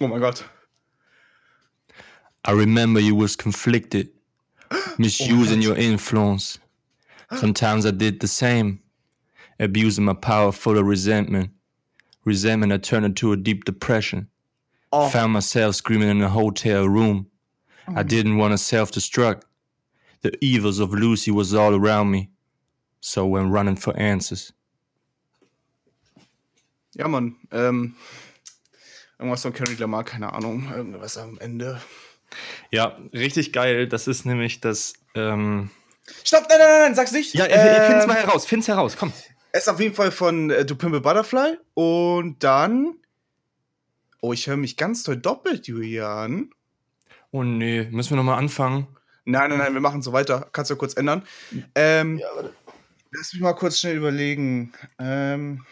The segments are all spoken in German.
Oh my god. I remember you was conflicted, misusing oh your influence. Sometimes I did the same, abusing my power full of resentment. Resentment I turned into a deep depression. Oh. Found myself screaming in a hotel room. Oh I didn't want to self-destruct. The evils of Lucy was all around me. So went running for answers. Ja, Mann. Ähm, irgendwas von Kendrick Lamar, keine Ahnung. Irgendwas am Ende. Ja, richtig geil. Das ist nämlich das. Ähm Stopp, nein, nein, nein, sag's nicht. ja, Ähm, find's mal heraus, find's heraus, komm. Es ist auf jeden Fall von äh, Du Pimple Butterfly. Und dann. Oh, ich höre mich ganz toll doppelt, Julian. Oh nee, müssen wir nochmal anfangen? Nein, nein, nein, wir machen so weiter. Kannst du kurz ändern. Ähm, Lass mich mal kurz schnell überlegen. Ähm,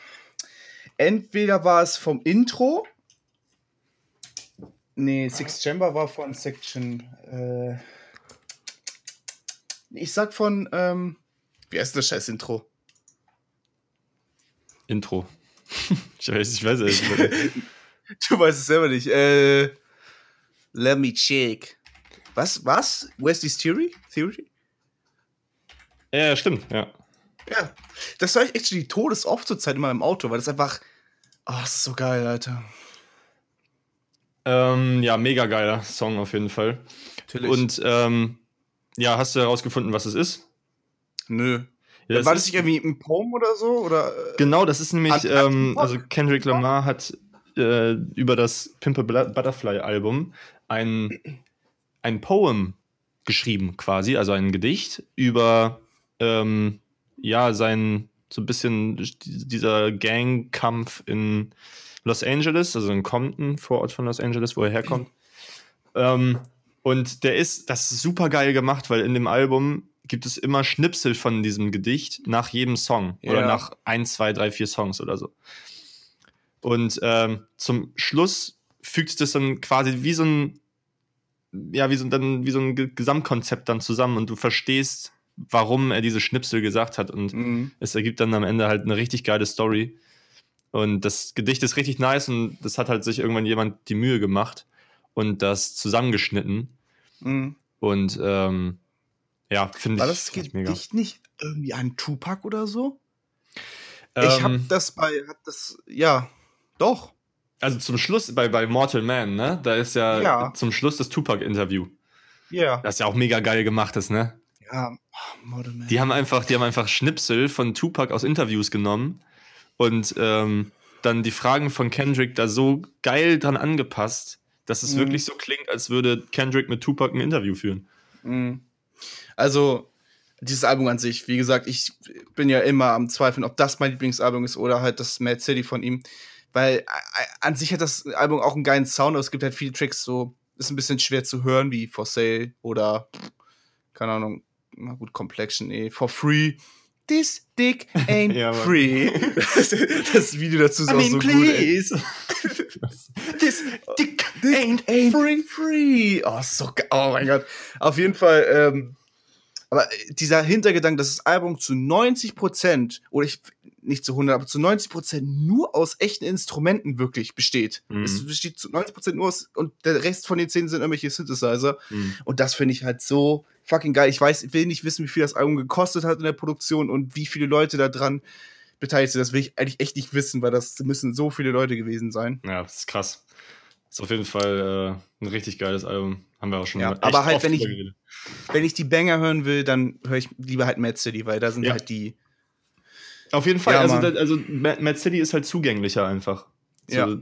entweder war es vom Intro. Nee, Six Chamber war von Section. Äh, ich sag von. Ähm, wie heißt das scheiß Intro? Intro. ich weiß, ich weiß es nicht. Du weißt es selber nicht. Äh, let me check. Was? Was? Wesley's Theory? Theory? ja, stimmt, ja. Ja. Das war echt schon die Todesoft zur Zeit immer im Auto, weil das einfach. Oh, das ist so geil, Alter. Ähm, ja, mega geiler Song auf jeden Fall. Natürlich. Und ähm, ja, hast du herausgefunden, was es ist? Nö. Ja, war das nicht irgendwie ein Poem oder so? Oder, äh, Genau, das ist nämlich, ähm, also Kendrick Lamar hat äh, über das Pimple Butterfly Album ein, ein Poem geschrieben, quasi, also ein Gedicht über ähm, ja, sein so ein bisschen dieser Gangkampf in Los Angeles, also in Compton, Vorort von Los Angeles, wo er herkommt. ähm, und der ist, das ist super geil gemacht, weil in dem Album gibt es immer Schnipsel von diesem Gedicht nach jedem Song oder Ja. nach ein, zwei, drei, vier Songs oder so. Und ähm, zum Schluss fügt es das dann quasi wie so ein, ja, wie so, dann, wie so ein Ge- Gesamtkonzept dann zusammen und du verstehst, warum er diese Schnipsel gesagt hat. Und Mhm. es ergibt dann am Ende halt eine richtig geile Story. Und das Gedicht ist richtig nice und das hat halt sich irgendwann jemand die Mühe gemacht und das zusammengeschnitten. Mhm. Und ähm, ja, finde War ich, das find ich mega. Gedicht nicht irgendwie an Tupac oder so? ich hab Ähm, das bei. Hab das, ja, doch. also zum Schluss bei, bei Mortal Man, ne? Da ist ja, Ja. zum Schluss das Tupac-Interview. Ja. Das ist ja auch mega geil gemacht, das, ne? Ja, oh, Model Man. Die haben einfach, die haben einfach Schnipsel von Tupac aus Interviews genommen und ähm, dann die Fragen von Kendrick da so geil dran angepasst, dass es Mhm. wirklich so klingt, als würde Kendrick mit Tupac ein Interview führen. Mhm. Also, dieses Album an sich, wie gesagt, ich bin ja immer am Zweifeln, ob das mein Lieblingsalbum ist oder halt das Mad City von ihm. Weil äh, an sich hat das Album auch einen geilen Sound, aber es gibt halt viele Tracks, so ist ein bisschen schwer zu hören, wie For Sale oder, keine Ahnung, na gut, Complexion, eh, For Free. This dick ain't Ja, free. das, das Video dazu ist auch so gut. Ey. This dick ain't, free. free. Oh, so ge- Oh mein Gott. Auf jeden Fall, ähm, aber dieser Hintergedanke, dass das Album zu 90 Prozent, oder ich, nicht zu 100, aber zu 90 Prozent nur aus echten Instrumenten wirklich besteht. Mhm. Es besteht zu 90 Prozent nur aus, und der Rest von den 10 sind irgendwelche Synthesizer. Mhm. Und das finde ich halt so fucking geil. Ich weiß, ich will nicht wissen, wie viel das Album gekostet hat in der Produktion und wie viele Leute da dran beteiligt sind. Das will ich eigentlich echt nicht wissen, weil das müssen so viele Leute gewesen sein. Ja, das ist krass. Ist auf jeden Fall äh, ein richtig geiles Album. Haben wir auch schon Ja, aber halt, wenn ich- wenn ich die Banger hören will, dann höre ich lieber halt Mad City, weil da sind Ja. halt die. Auf jeden Fall. Ja, also, da, also Mad City ist halt zugänglicher einfach. So, Ja.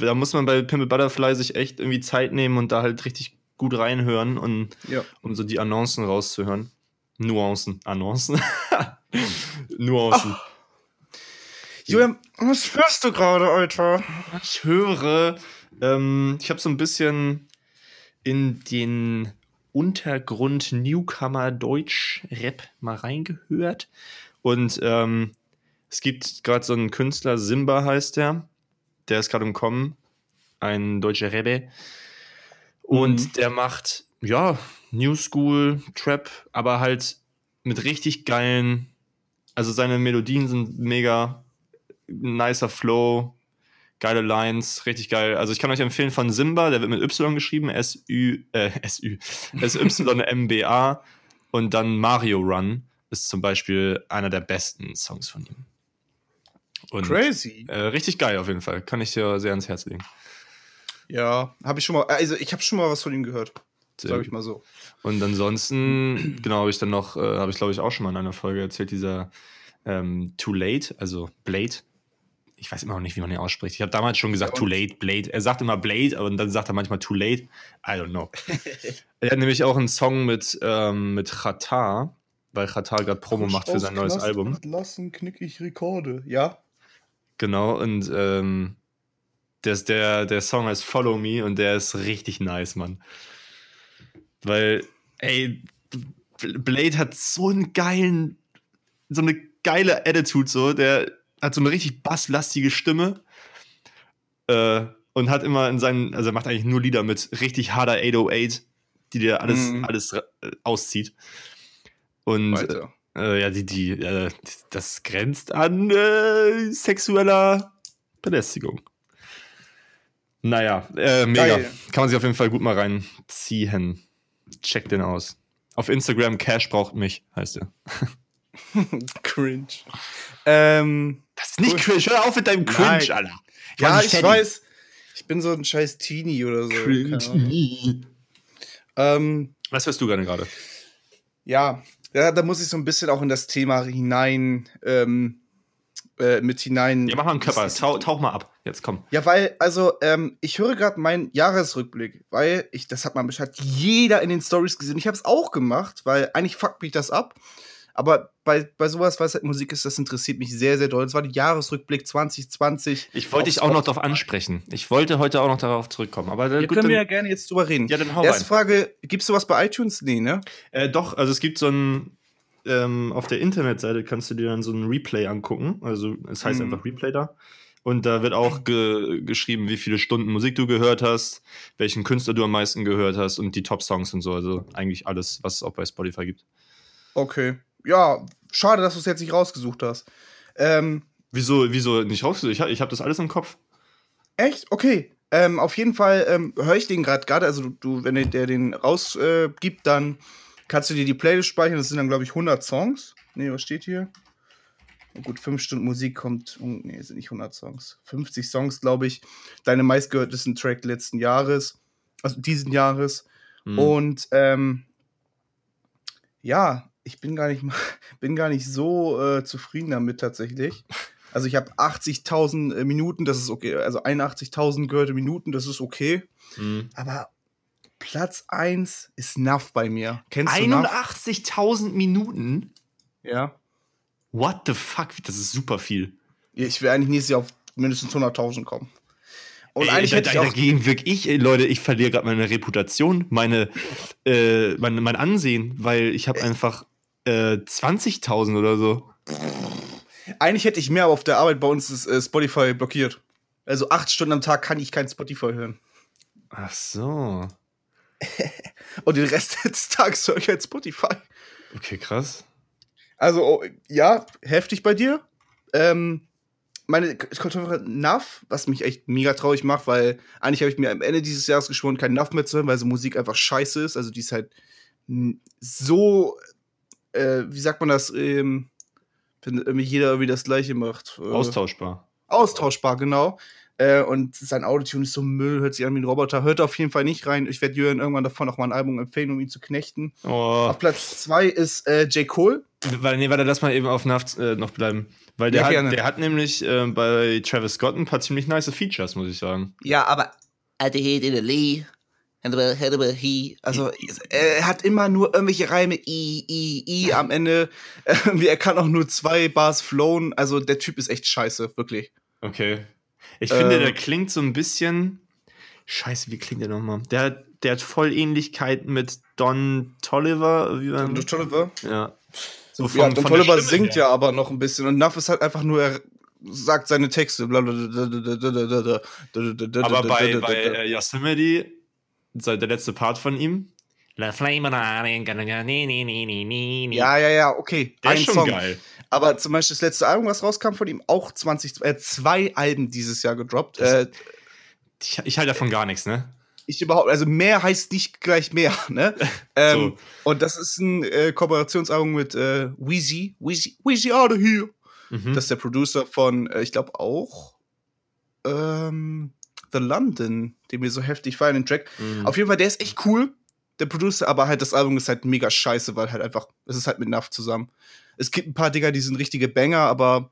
Da muss man bei Pimple Butterfly sich echt irgendwie Zeit nehmen und da halt richtig gut reinhören, und, Ja. um so die Annoncen rauszuhören. Nuancen. Annoncen. Nuancen. Julian, was hörst du gerade, Alter? Ich höre, ähm, ich habe so ein bisschen in den Untergrund Newcomer Deutsch Rap mal reingehört und ähm, es gibt gerade so einen Künstler, Simba heißt der, der ist gerade im Kommen, ein deutscher Rebbe und Mhm. der macht ja New School Trap, aber halt mit richtig geilen, also seine Melodien sind mega nicer Flow, Geile Lines, richtig geil. Also ich kann euch empfehlen von Simba, der wird mit Y geschrieben, S-Ü, äh, S-Ü, S-Y-M-B-A und dann Mario Run ist zum Beispiel einer der besten Songs von ihm. Und, Crazy. Äh, richtig geil auf jeden Fall. Kann ich dir sehr ans Herz legen. Ja, habe ich schon mal, also ich habe schon mal was von ihm gehört. Sag ich mal so. Und ansonsten, genau, habe ich dann noch, äh, habe ich glaube ich auch schon mal in einer Folge erzählt, dieser ähm, Too Late, also Blade. Ich weiß immer noch nicht, wie man ihn ausspricht. Ich habe damals schon gesagt, Ja, Too Late, Blade. Er sagt immer Blade, aber dann sagt er manchmal Too Late. I don't know. er hat nämlich auch einen Song mit, ähm, mit Chata, weil Chata gerade Promo macht für sein neues Album. Lassen knickig Rekorde. Ja. Genau, und ähm, der, der, der Song heißt Follow Me und der ist richtig nice, Mann. Weil, ey, Blade hat so einen geilen, so eine geile Attitude, so, der hat so eine richtig basslastige Stimme äh, und hat immer in seinen, also er macht eigentlich nur Lieder mit richtig harter 808, die dir alles, Mhm. alles äh, auszieht. Und äh, ja, die, die, äh, das grenzt an äh, sexueller Belästigung. Naja, äh, mega. Geil. Kann man sich auf jeden Fall gut mal reinziehen. Check den aus. Auf Instagram Cash braucht mich, heißt er. Cringe. Ähm, Das ist nicht Cool. cringe. Hör auf mit deinem Cringe, Nein. Alter. ja, ich nicht weiß. Ich bin so ein scheiß Teenie oder so. Ahnung. Ähm, Was hörst du gerne gerade? ja, ja, da muss ich so ein bisschen auch in das Thema hinein, ähm, äh, mit hinein. Ja, mach mal einen Körper. Tauch, tauch mal ab. Jetzt komm. Ja, weil, also, ähm, ich höre gerade meinen Jahresrückblick, weil ich, das hat man Bescheid jeder in den Stories gesehen. Ich habe es auch gemacht, weil eigentlich fuckt mich das ab. Aber bei, bei sowas, was halt Musik ist, das interessiert mich sehr, sehr doll. Das war der Jahresrückblick 2020. Ich wollte dich auch noch darauf ansprechen. Ich wollte heute auch noch darauf zurückkommen. Aber Da äh, gut, können wir ja dann, gerne jetzt drüber reden. ja, dann hau Erste rein. Frage: Gibst du was bei iTunes? Nee, ne? Äh, doch, also es gibt so ein, ähm, auf der Internetseite kannst du dir dann so ein Replay angucken. Also es heißt Mhm. einfach Replay da. Und da wird auch ge geschrieben, wie viele Stunden Musik du gehört hast, welchen Künstler du am meisten gehört hast und die Top-Songs und so. Also eigentlich alles, was es auch bei Spotify gibt. Okay. Ja, schade, dass du es jetzt nicht rausgesucht hast. Ähm, Wieso, wieso nicht rausgesucht? Ich, hab- ich habe das alles im Kopf. Echt? Okay. Ähm, auf jeden Fall ähm, höre ich den gerade gerade. Also, du, wenn der, den rausgibt, äh, gibt, dann kannst du dir die Playlist speichern. Das sind dann, glaube ich, 100 Songs. Nee, was steht hier? Oh, gut, 5 Stunden Musik kommt. Oh, nee, sind nicht 100 Songs. 50 Songs, glaube ich. Deine meistgehörtesten Track letzten Jahres. Also diesen Jahres. Hm. Und ähm, ja, ich bin gar nicht, mal- bin gar nicht so äh, zufrieden damit tatsächlich. Also ich habe 80.000 äh, Minuten, das ist okay. Also 81.000 gehörte Minuten, das ist okay. Hm. Aber Platz 1 ist Nuff bei mir. Kennst du Nuff? 81.000 Minuten? Ja. What the fuck? Das ist super viel. Ich will eigentlich nächstes Jahr auf mindestens 100.000 kommen. Und Ey, eigentlich da, hätte ich da, auch dagegen wirklich ich, ey, Leute, ich verliere gerade meine Reputation, meine, äh, mein, mein Ansehen, weil ich habe einfach äh, 20.000 oder so. Eigentlich hätte ich mehr, aber auf der Arbeit bei uns ist äh, Spotify blockiert. Also acht Stunden am Tag kann ich kein Spotify hören. Ach so. Und den Rest des Tages höre ich halt Spotify. Okay, krass. Also, oh, ja, heftig bei dir. Ähm, meine Konferenz NAF, was mich echt mega traurig macht, weil eigentlich habe ich mir am Ende dieses Jahres geschworen, kein NAF mehr zu hören, weil so Musik einfach scheiße ist. Also, die ist halt so, äh, wie sagt man das, ähm, wenn irgendwie jeder irgendwie das Gleiche macht. Äh, Austauschbar. austauschbar, genau. Äh, und sein Autotune ist so Müll, hört sich an wie ein Roboter. Hört auf jeden Fall nicht rein. Ich werde Jürgen irgendwann davon auch mal ein Album empfehlen, um ihn zu knechten. Oh. Auf Platz 2 ist äh, J. Cole. Weil, nee, warte, lass mal eben auf Naft äh, noch bleiben. Weil der, Ja, hat, der hat nämlich äh, bei Travis Scott ein paar ziemlich nice Features, muss ich sagen. Ja, aber I a Lee. Also er hat immer nur irgendwelche Reime i i i am Ende. Er kann auch nur zwei Bars flowen. Also der Typ ist echt scheiße, wirklich. Okay. Ich finde, Ähm. der klingt so ein bisschen. Scheiße, wie klingt der nochmal? Der, hat- der hat voll Ähnlichkeit mit Don Tolliver. Wie Und Tolliver? ja. So Ja, Don Tolliver singt her. ja aber noch ein bisschen. Und Nuff ist halt einfach nur, er sagt seine Texte. Aber bei, bei äh, Yosemite, der letzte Part von ihm, La Flame Ja, Ja, ja, okay. der ein ist schon Song. geil. Aber zum Beispiel das letzte Album, was rauskam von ihm, auch 20, äh, zwei Alben dieses Jahr gedroppt. Äh, Ich, ich halte davon gar nichts, ne? ich überhaupt, also mehr heißt nicht gleich mehr, ne? ähm, So. Und das ist ein äh, Kooperationsalbum mit äh, Weezy, Weezy, Weezy out of here. Mhm. Das ist der Producer von, äh, ich glaube auch ähm, The London, den wir so heftig feiern, den Track. Mhm. Auf jeden Fall, der ist echt cool, der Producer, aber halt das Album ist halt mega scheiße, weil halt einfach, es ist halt mit Nuff zusammen. Es gibt ein paar Dinger, die sind richtige Banger, aber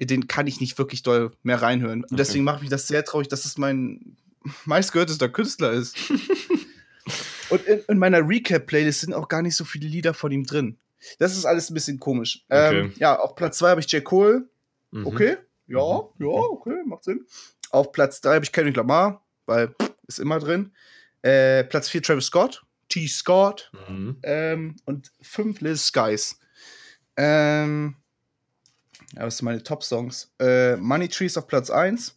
den kann ich nicht wirklich doll mehr reinhören. Und Okay. deswegen macht mich das sehr traurig, dass es mein meistgehörtester Künstler ist. Und in, in meiner Recap-Playlist sind auch gar nicht so viele Lieder von ihm drin. Das ist alles ein bisschen komisch. Ähm, Okay. ja, auf Platz 2 habe ich J. Cole. Mhm. Okay. Ja, ja, okay, macht Sinn. Auf Platz 3 habe ich Kendrick Lamar, weil ist immer drin. Äh, Platz 4 Travis Scott, T. Scott. Mhm. Ähm, und 5 Lil Skies. Ähm, ja, was sind meine Top-Songs? Äh, Money Trees auf Platz 1.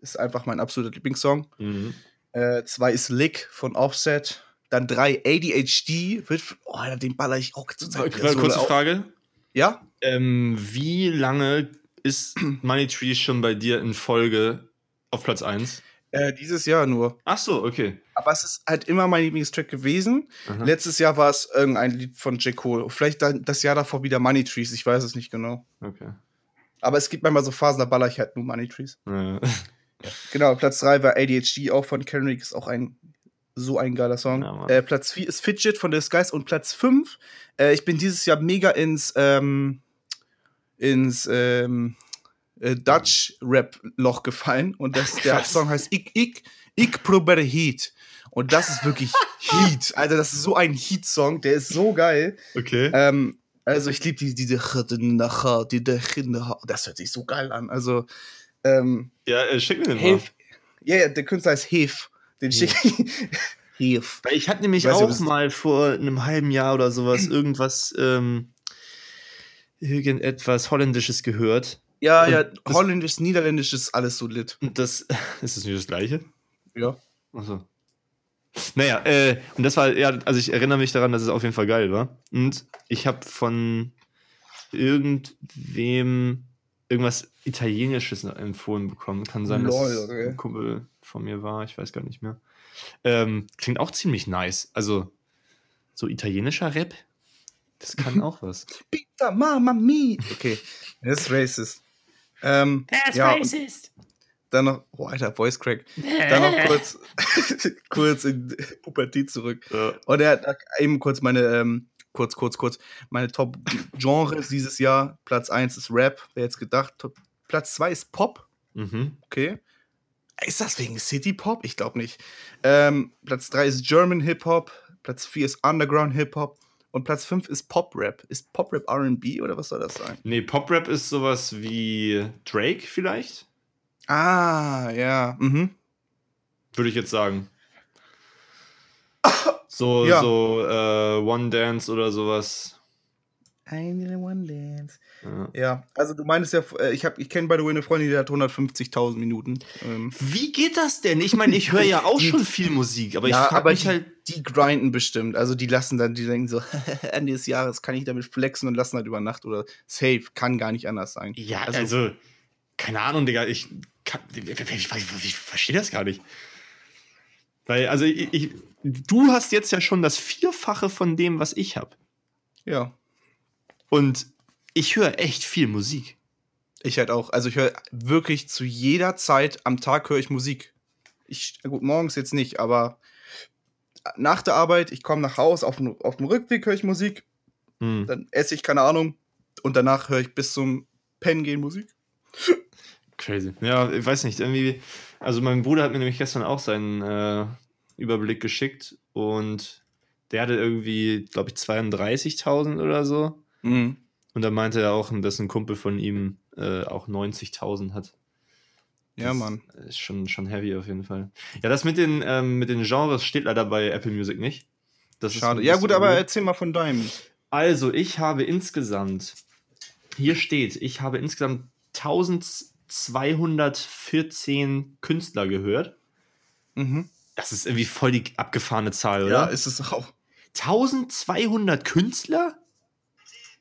Ist einfach mein absoluter Lieblingssong. Mhm. 2 ist Lick von Offset. Dann 3 ADHD. Wird, oh, den baller ich auch zur Zeit. so Kurze auf. Frage. Ja? Ähm, wie lange ist Money Tree schon bei dir in Folge auf Platz 1? Äh, dieses Jahr nur. Ach so, okay. Aber es ist halt immer mein Lieblingstrack gewesen. Aha. Letztes Jahr war es irgendein Lied von J. Cole. Vielleicht dann das Jahr davor wieder Money Trees, ich weiß es nicht genau. okay. Aber es gibt manchmal so Phasen, da baller ich halt nur Money Trees. Ja. Genau, Platz 3 war ADHD, auch von Kendrick, ist auch ein so ein geiler Song. Ja, äh, Platz 4 ist Fidget von The Skies und Platz 5, äh, ich bin dieses Jahr mega ins, ähm, ins ähm, äh, Dutch-Rap-Loch gefallen und das, der Krass. Song heißt Ich, ich, ich probiere Heat. Und das ist wirklich Heat. Alter, das ist so ein Heat-Song, der ist so geil. Okay. Ähm, also ich liebe die, diese die, das hört sich so geil an. Also, ähm, ja, äh, schick mir den mal. Hef. Ja, ja, der Künstler heißt Hef. Den schicke ich. Hef. Weil ich hatte nämlich Weiß auch mal vor einem halben Jahr oder sowas irgendwas, ähm, irgendetwas Holländisches gehört. Ja, Und ja, Holländisch, Niederländisch ist alles so lit. Das ist das nicht das gleiche? Ja. Achso. Naja, äh, und das war, ja, also ich erinnere mich daran, dass es auf jeden Fall geil war. Und ich habe von irgendwem irgendwas Italienisches empfohlen bekommen. Kann sein, dass Lol, es okay. ein Kumpel von mir war, ich weiß gar nicht mehr. Ähm, klingt auch ziemlich nice. Also, so italienischer Rap, das kann auch was. Pizza, Mama Mi. Okay, das ist racist. Ähm, ja, und Dann noch, oh, alter, Voice Crack. Dann noch kurz, kurz in Pubertät zurück. Ja. Und er hat eben kurz meine, ähm, kurz, kurz, kurz, meine Top-Genres dieses Jahr. Platz 1 ist Rap, wer jetzt gedacht. Top, Platz 2 ist Pop. Mhm. Okay. Ist das wegen City Pop? Ich glaube nicht. Ähm, Platz 3 ist German Hip Hop. Platz 4 ist Underground Hip Hop. Und Platz 5 ist Pop Rap. Ist Pop Rap RB oder was soll das sein? Nee, Pop-Rap ist sowas wie Drake vielleicht, Ah, ja. Mhm. würde ich jetzt sagen. So, Ja. so äh, One Dance oder sowas. I need one dance. Ja. Ja, also du meinst ja, äh, ich, hab- ich kenne by the way eine Freundin, die hat 150.000 Minuten. Ähm, Wie geht das denn? Ich meine, ich höre ja auch schon viel Musik, aber ich ja, frage aber mich die, halt. die grinden bestimmt. Also die lassen dann, die denken so, Ende des Jahres kann ich damit flexen und lassen halt über Nacht oder safe, kann gar nicht anders sein. Ja, also- also, keine Ahnung, Digga, ich, kann, ich, ich, ich, ich verstehe das gar nicht. Weil, also, ich, ich, du hast jetzt ja schon das Vierfache von dem, was ich habe. Ja, Und ich höre echt viel Musik. ich halt auch. Also ich höre wirklich zu jeder Zeit am Tag höre ich Musik. Ich, gut, morgens jetzt nicht, aber nach der Arbeit, ich komme nach Hause, auf dem, auf dem Rückweg höre ich Musik, Hm. dann esse ich, keine Ahnung, und danach höre ich bis zum Pennen gehen Musik. Crazy. Ja, ich weiß nicht, irgendwie. Also, mein Bruder hat mir nämlich gestern auch seinen äh, Überblick geschickt und der hatte irgendwie, glaube ich, 32.000 oder so. Mhm. Und da meinte er auch, dass ein Kumpel von ihm äh, auch 90.000 hat. Ja, Das Mann. Ist schon, schon heavy auf jeden Fall. Ja, das mit den, ähm, mit den Genres steht leider bei Apple Music nicht. Das ist Schade. Ja, gut, aber erzähl mal von deinem. Also, ich habe insgesamt, hier steht, ich habe insgesamt 1214 Künstler gehört. Mhm. Das ist irgendwie voll die abgefahrene Zahl, oder? Ja, ist es auch. 1200 Künstler?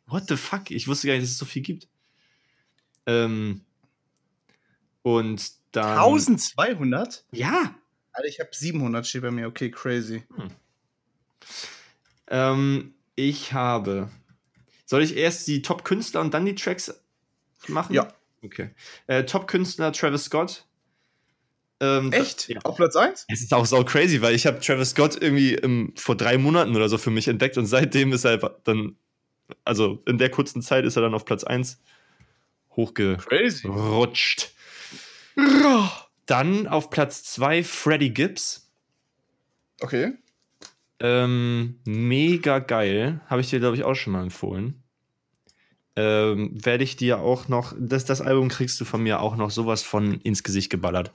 What the fuck? Ich wusste gar nicht, dass es so viel gibt. Ähm, und dann. 1200? Ja. Alter, ich habe 700 steht bei mir. Okay, crazy. Ähm, ich habe. Soll ich erst die Top-Künstler und dann die Tracks machen? Ja. Okay. Äh, Top-Künstler Travis Scott. Ähm, Echt? Ja. Auf Platz 1? Es ist auch so crazy, weil ich habe Travis Scott irgendwie ähm, vor drei Monaten oder so für mich entdeckt und seitdem ist er dann, also in der kurzen Zeit ist er dann auf Platz 1 Crazy. hochgerutscht. Dann auf Platz 2 Freddie Gibbs. Okay. Ähm, mega geil. Habe ich dir, glaube ich, auch schon mal empfohlen. Ähm, Werde ich dir auch noch, das, das Album kriegst du von mir auch noch sowas von ins Gesicht geballert.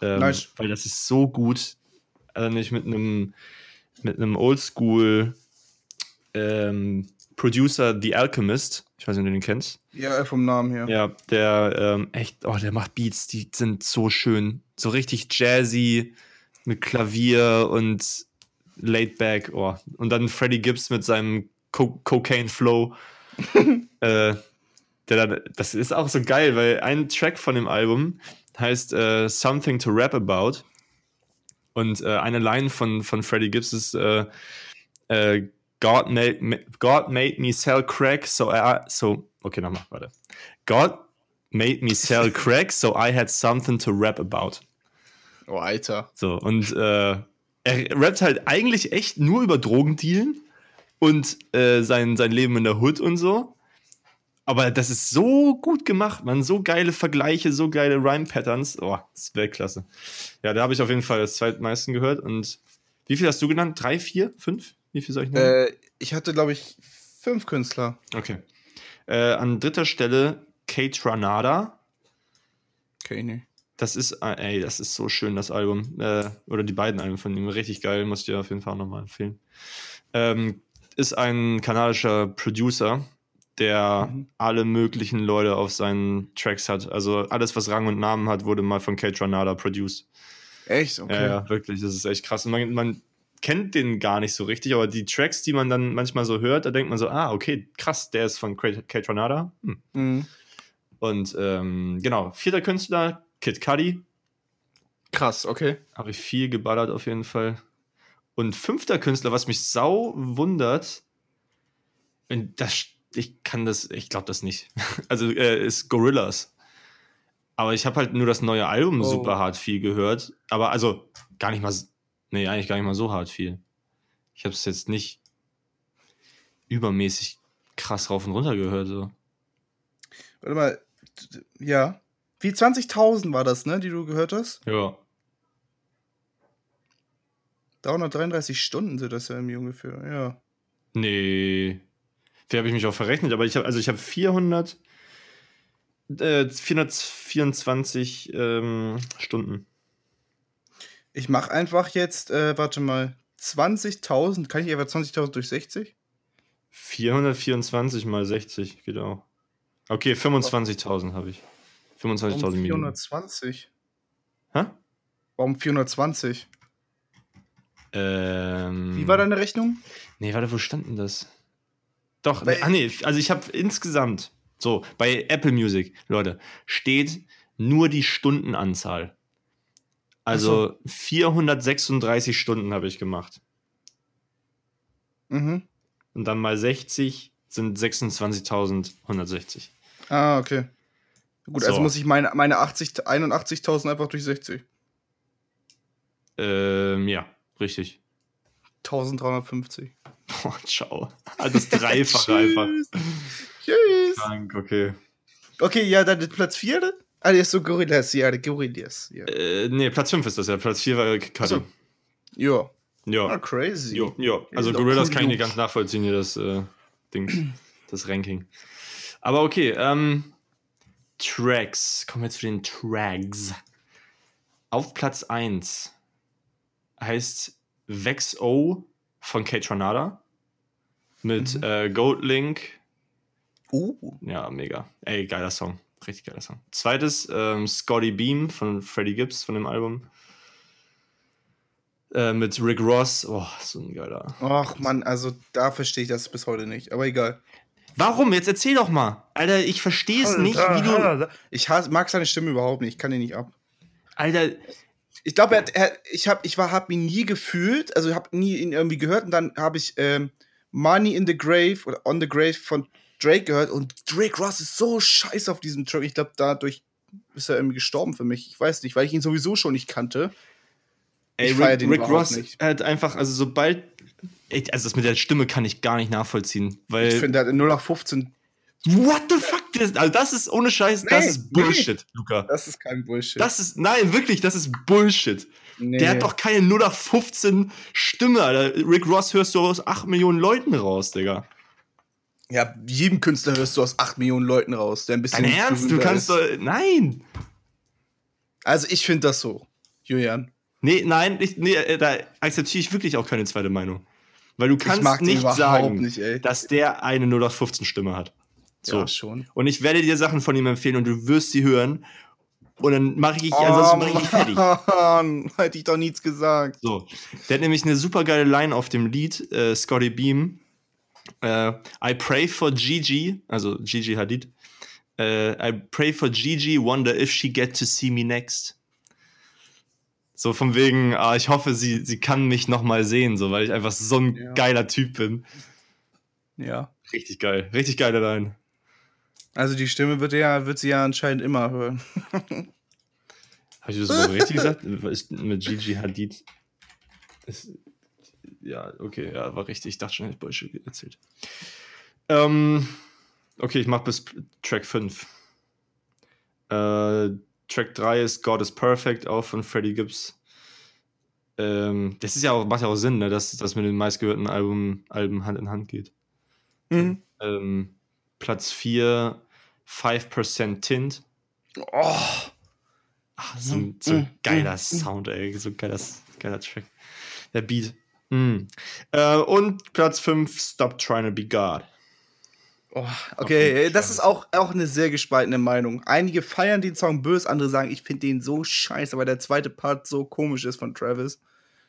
Ähm, Nice. Weil das ist so gut. Also nicht mit einem mit einem Oldschool ähm, Producer, The Alchemist. Ich weiß nicht, ob du den kennst. Ja, vom Namen her. Ja, der ähm, echt, oh, der macht Beats, die sind so schön. So richtig jazzy mit Klavier und laid back. Oh. Und dann Freddie Gibbs mit seinem Co Cocaine Flow. äh, der dann, das ist auch so geil, weil ein Track von dem Album heißt äh, Something to Rap About. Und äh, eine Line von, von Freddie Gibbs ist äh, äh, God, made, ma- God made me sell crack, so I, so, okay, nochmal, warte. God made me sell crack, so I had something to rap about. Oh, Alter. So, und äh, er rappt halt eigentlich echt nur über Drogendealen und äh, sein, sein Leben in der Hood und so. Aber das ist so gut gemacht, man. So geile Vergleiche, so geile Rhyme-Patterns. Oh, das ist Weltklasse. Ja, da habe ich auf jeden Fall das zweitmeisten gehört. Und wie viel hast du genannt? Drei, vier, fünf? Wie viel soll ich nennen? Äh, ich hatte, glaube ich, fünf Künstler. Okay. Äh, an dritter Stelle Kate Ranada. Okay, nee. Das ist, äh, ey, das ist so schön, das Album. Äh, oder die beiden Alben von ihm. Richtig geil, muss ich dir auf jeden Fall nochmal empfehlen. Ähm, ist ein kanadischer Producer, der Mhm. alle möglichen Leute auf seinen Tracks hat. Also alles, was Rang und Namen hat, wurde mal von Kate Ranada produced. Echt? Okay. Ja, ja, wirklich, das ist echt krass. Und man, man kennt den gar nicht so richtig, aber die Tracks, die man dann manchmal so hört, da denkt man so, ah, okay, krass, der ist von Kate Ranada. Hm. Mhm. Und ähm, genau, vierter Künstler, Kid Cudi. Krass, okay. Habe ich viel geballert auf jeden Fall. Und fünfter Künstler, was mich sau wundert, und das, ich kann das, ich glaube das nicht. Also äh, ist Gorillas. Aber ich habe halt nur das neue Album Oh. super hart viel gehört. Aber also gar nicht mal, nee, eigentlich gar nicht mal so hart viel. Ich habe es jetzt nicht übermäßig krass rauf und runter gehört. So. Warte mal. Ja. Wie 20.000 war das, ne, die du gehört hast? Ja. 333 Stunden sind das ja irgendwie ungefähr, ja. Nee. Wie habe ich mich auch verrechnet? Aber ich habe, also ich habe 400, äh, 424 ähm, Stunden. Ich mache einfach jetzt, äh, warte mal, 20.000. Kann ich einfach 20.000 durch 60? 424 mal 60 geht auch. Okay, 25.000 habe ich. 25.000 Warum Minuten. 420? Hä? Warum 420? Ähm, Wie war deine Rechnung? Nee, warte, wo stand denn das? Doch, nee, ah nee, also ich habe insgesamt, so, bei Apple Music, Leute, steht nur die Stundenanzahl. Also 436 Stunden habe ich gemacht. Mhm. Und dann mal 60 sind 26.160. Ah, okay. Gut, also So. muss ich meine, meine 80 81.000 einfach durch 60. Ähm, ja, richtig. 1350. Boah, ciao. Ah, Das Dreifache einfach. Tschüss. Krank, okay. Okay, ja, dann Platz 4. Ah, der ist so Gorillas, ja, der Gorillas. Ja. Äh, nee, Platz 5 ist das ja. Platz 4 war Cuddy. so. Ja. Ah, Ja. crazy. Ja, ja. Also Gorillas cool, kann ich nicht ganz nachvollziehen, hier das äh, Ding, das Ranking. Aber okay, ähm, Tracks. Kommen wir zu den Tracks. Auf Platz 1 heißt Vex O von Kate Ranada mit Mhm. äh, Gold Link. Uh. Ja, mega. Ey, geiler Song. Richtig geiler Song. Zweites, ähm, Scotty Beam von Freddie Gibbs von dem Album. äh, mit Rick Ross. Oh, so ein geiler. Ach Mann, also da verstehe ich das bis heute nicht. Aber egal. Warum? Jetzt erzähl doch mal. Alter, ich verstehe es nicht, wie du. Ich hasse, mag seine Stimme überhaupt nicht. Ich kann ihn nicht ab. Alter, Ich glaube, er, er, ich habe ich war, hab ihn nie gefühlt. Also, ich habe nie ihn irgendwie gehört. Und dann habe ich ähm, Money in the Grave oder On the Grave von Drake gehört. Und Drake Ross ist so scheiße auf diesem Track. Ich glaube, dadurch ist er irgendwie gestorben für mich. Ich weiß nicht, weil ich ihn sowieso schon nicht kannte. ey, Ich Rick, den Rick Ross nicht. hat einfach, also sobald. Ey, Also das mit der Stimme kann ich gar nicht nachvollziehen. Weil. Ich finde, er hat in 0 nach 15. what the fuck? Das, also das ist ohne Scheiß, das Nee, ist Bullshit, Luca. Das ist kein Bullshit. Das ist, nein, wirklich, das ist Bullshit. nee. Der hat doch keine 0 nach 15 Stimme, Alter. Rick Ross hörst du aus 8 Millionen Leuten raus, Digga. Ja, jedem Künstler hörst du aus 8 Millionen Leuten raus, der ein bisschen. Dein Ernst? Du kannst doch. Nein! Also, ich finde das so, Julian. Nee, nein, ich, nee, äh, da akzeptiere ich wirklich auch keine zweite Meinung. Weil du kannst nicht sagen, nicht, dass der eine 0 nach 15 Stimme hat. So. Ja, schon. Und ich werde dir Sachen von ihm empfehlen und du wirst sie hören. Und dann mache ich, ansonsten mache ich dich fertig. Mann, hätte ich doch nichts gesagt. So. Der hat nämlich eine super geile Line auf dem Lied, äh, Scotty Beam. Äh, I pray for Gigi, also Gigi Hadid. Äh, I pray for Gigi, wonder if she get to see me next. So von wegen, ah, ich hoffe, sie, sie kann mich noch mal sehen, so, weil ich einfach so ein Ja. geiler Typ bin. Ja. Richtig geil, richtig geile Line. Also die Stimme wird, ja, wird sie ja anscheinend immer hören. Habe ich das so richtig gesagt? Ist mit Gigi Hadid. Ist, ja, okay, ja, war richtig. Ich dachte schon, ich hätte Bullshit erzählt. Ähm, okay, ich mach bis Track 5. Äh, Track 3 ist God is Perfect, auch von Freddie Gibbs. Ähm, das ist ja auch, macht ja auch Sinn, ne, dass das mit den meistgehörten Album, Alben Hand in Hand geht. Mhm. Ähm, Platz 4, 5% Tint. Oh, Ach, so ein, so ein geiler Sound, ey. So ein geiler, geiler Track. Der Beat. Mm. Äh, und Platz 5, Stop Trying to Be God. oh, okay, das ist auch, auch eine sehr gespaltene Meinung. Einige feiern den Song böse, andere sagen, ich finde den so scheiße, weil der zweite Part so komisch ist von Travis.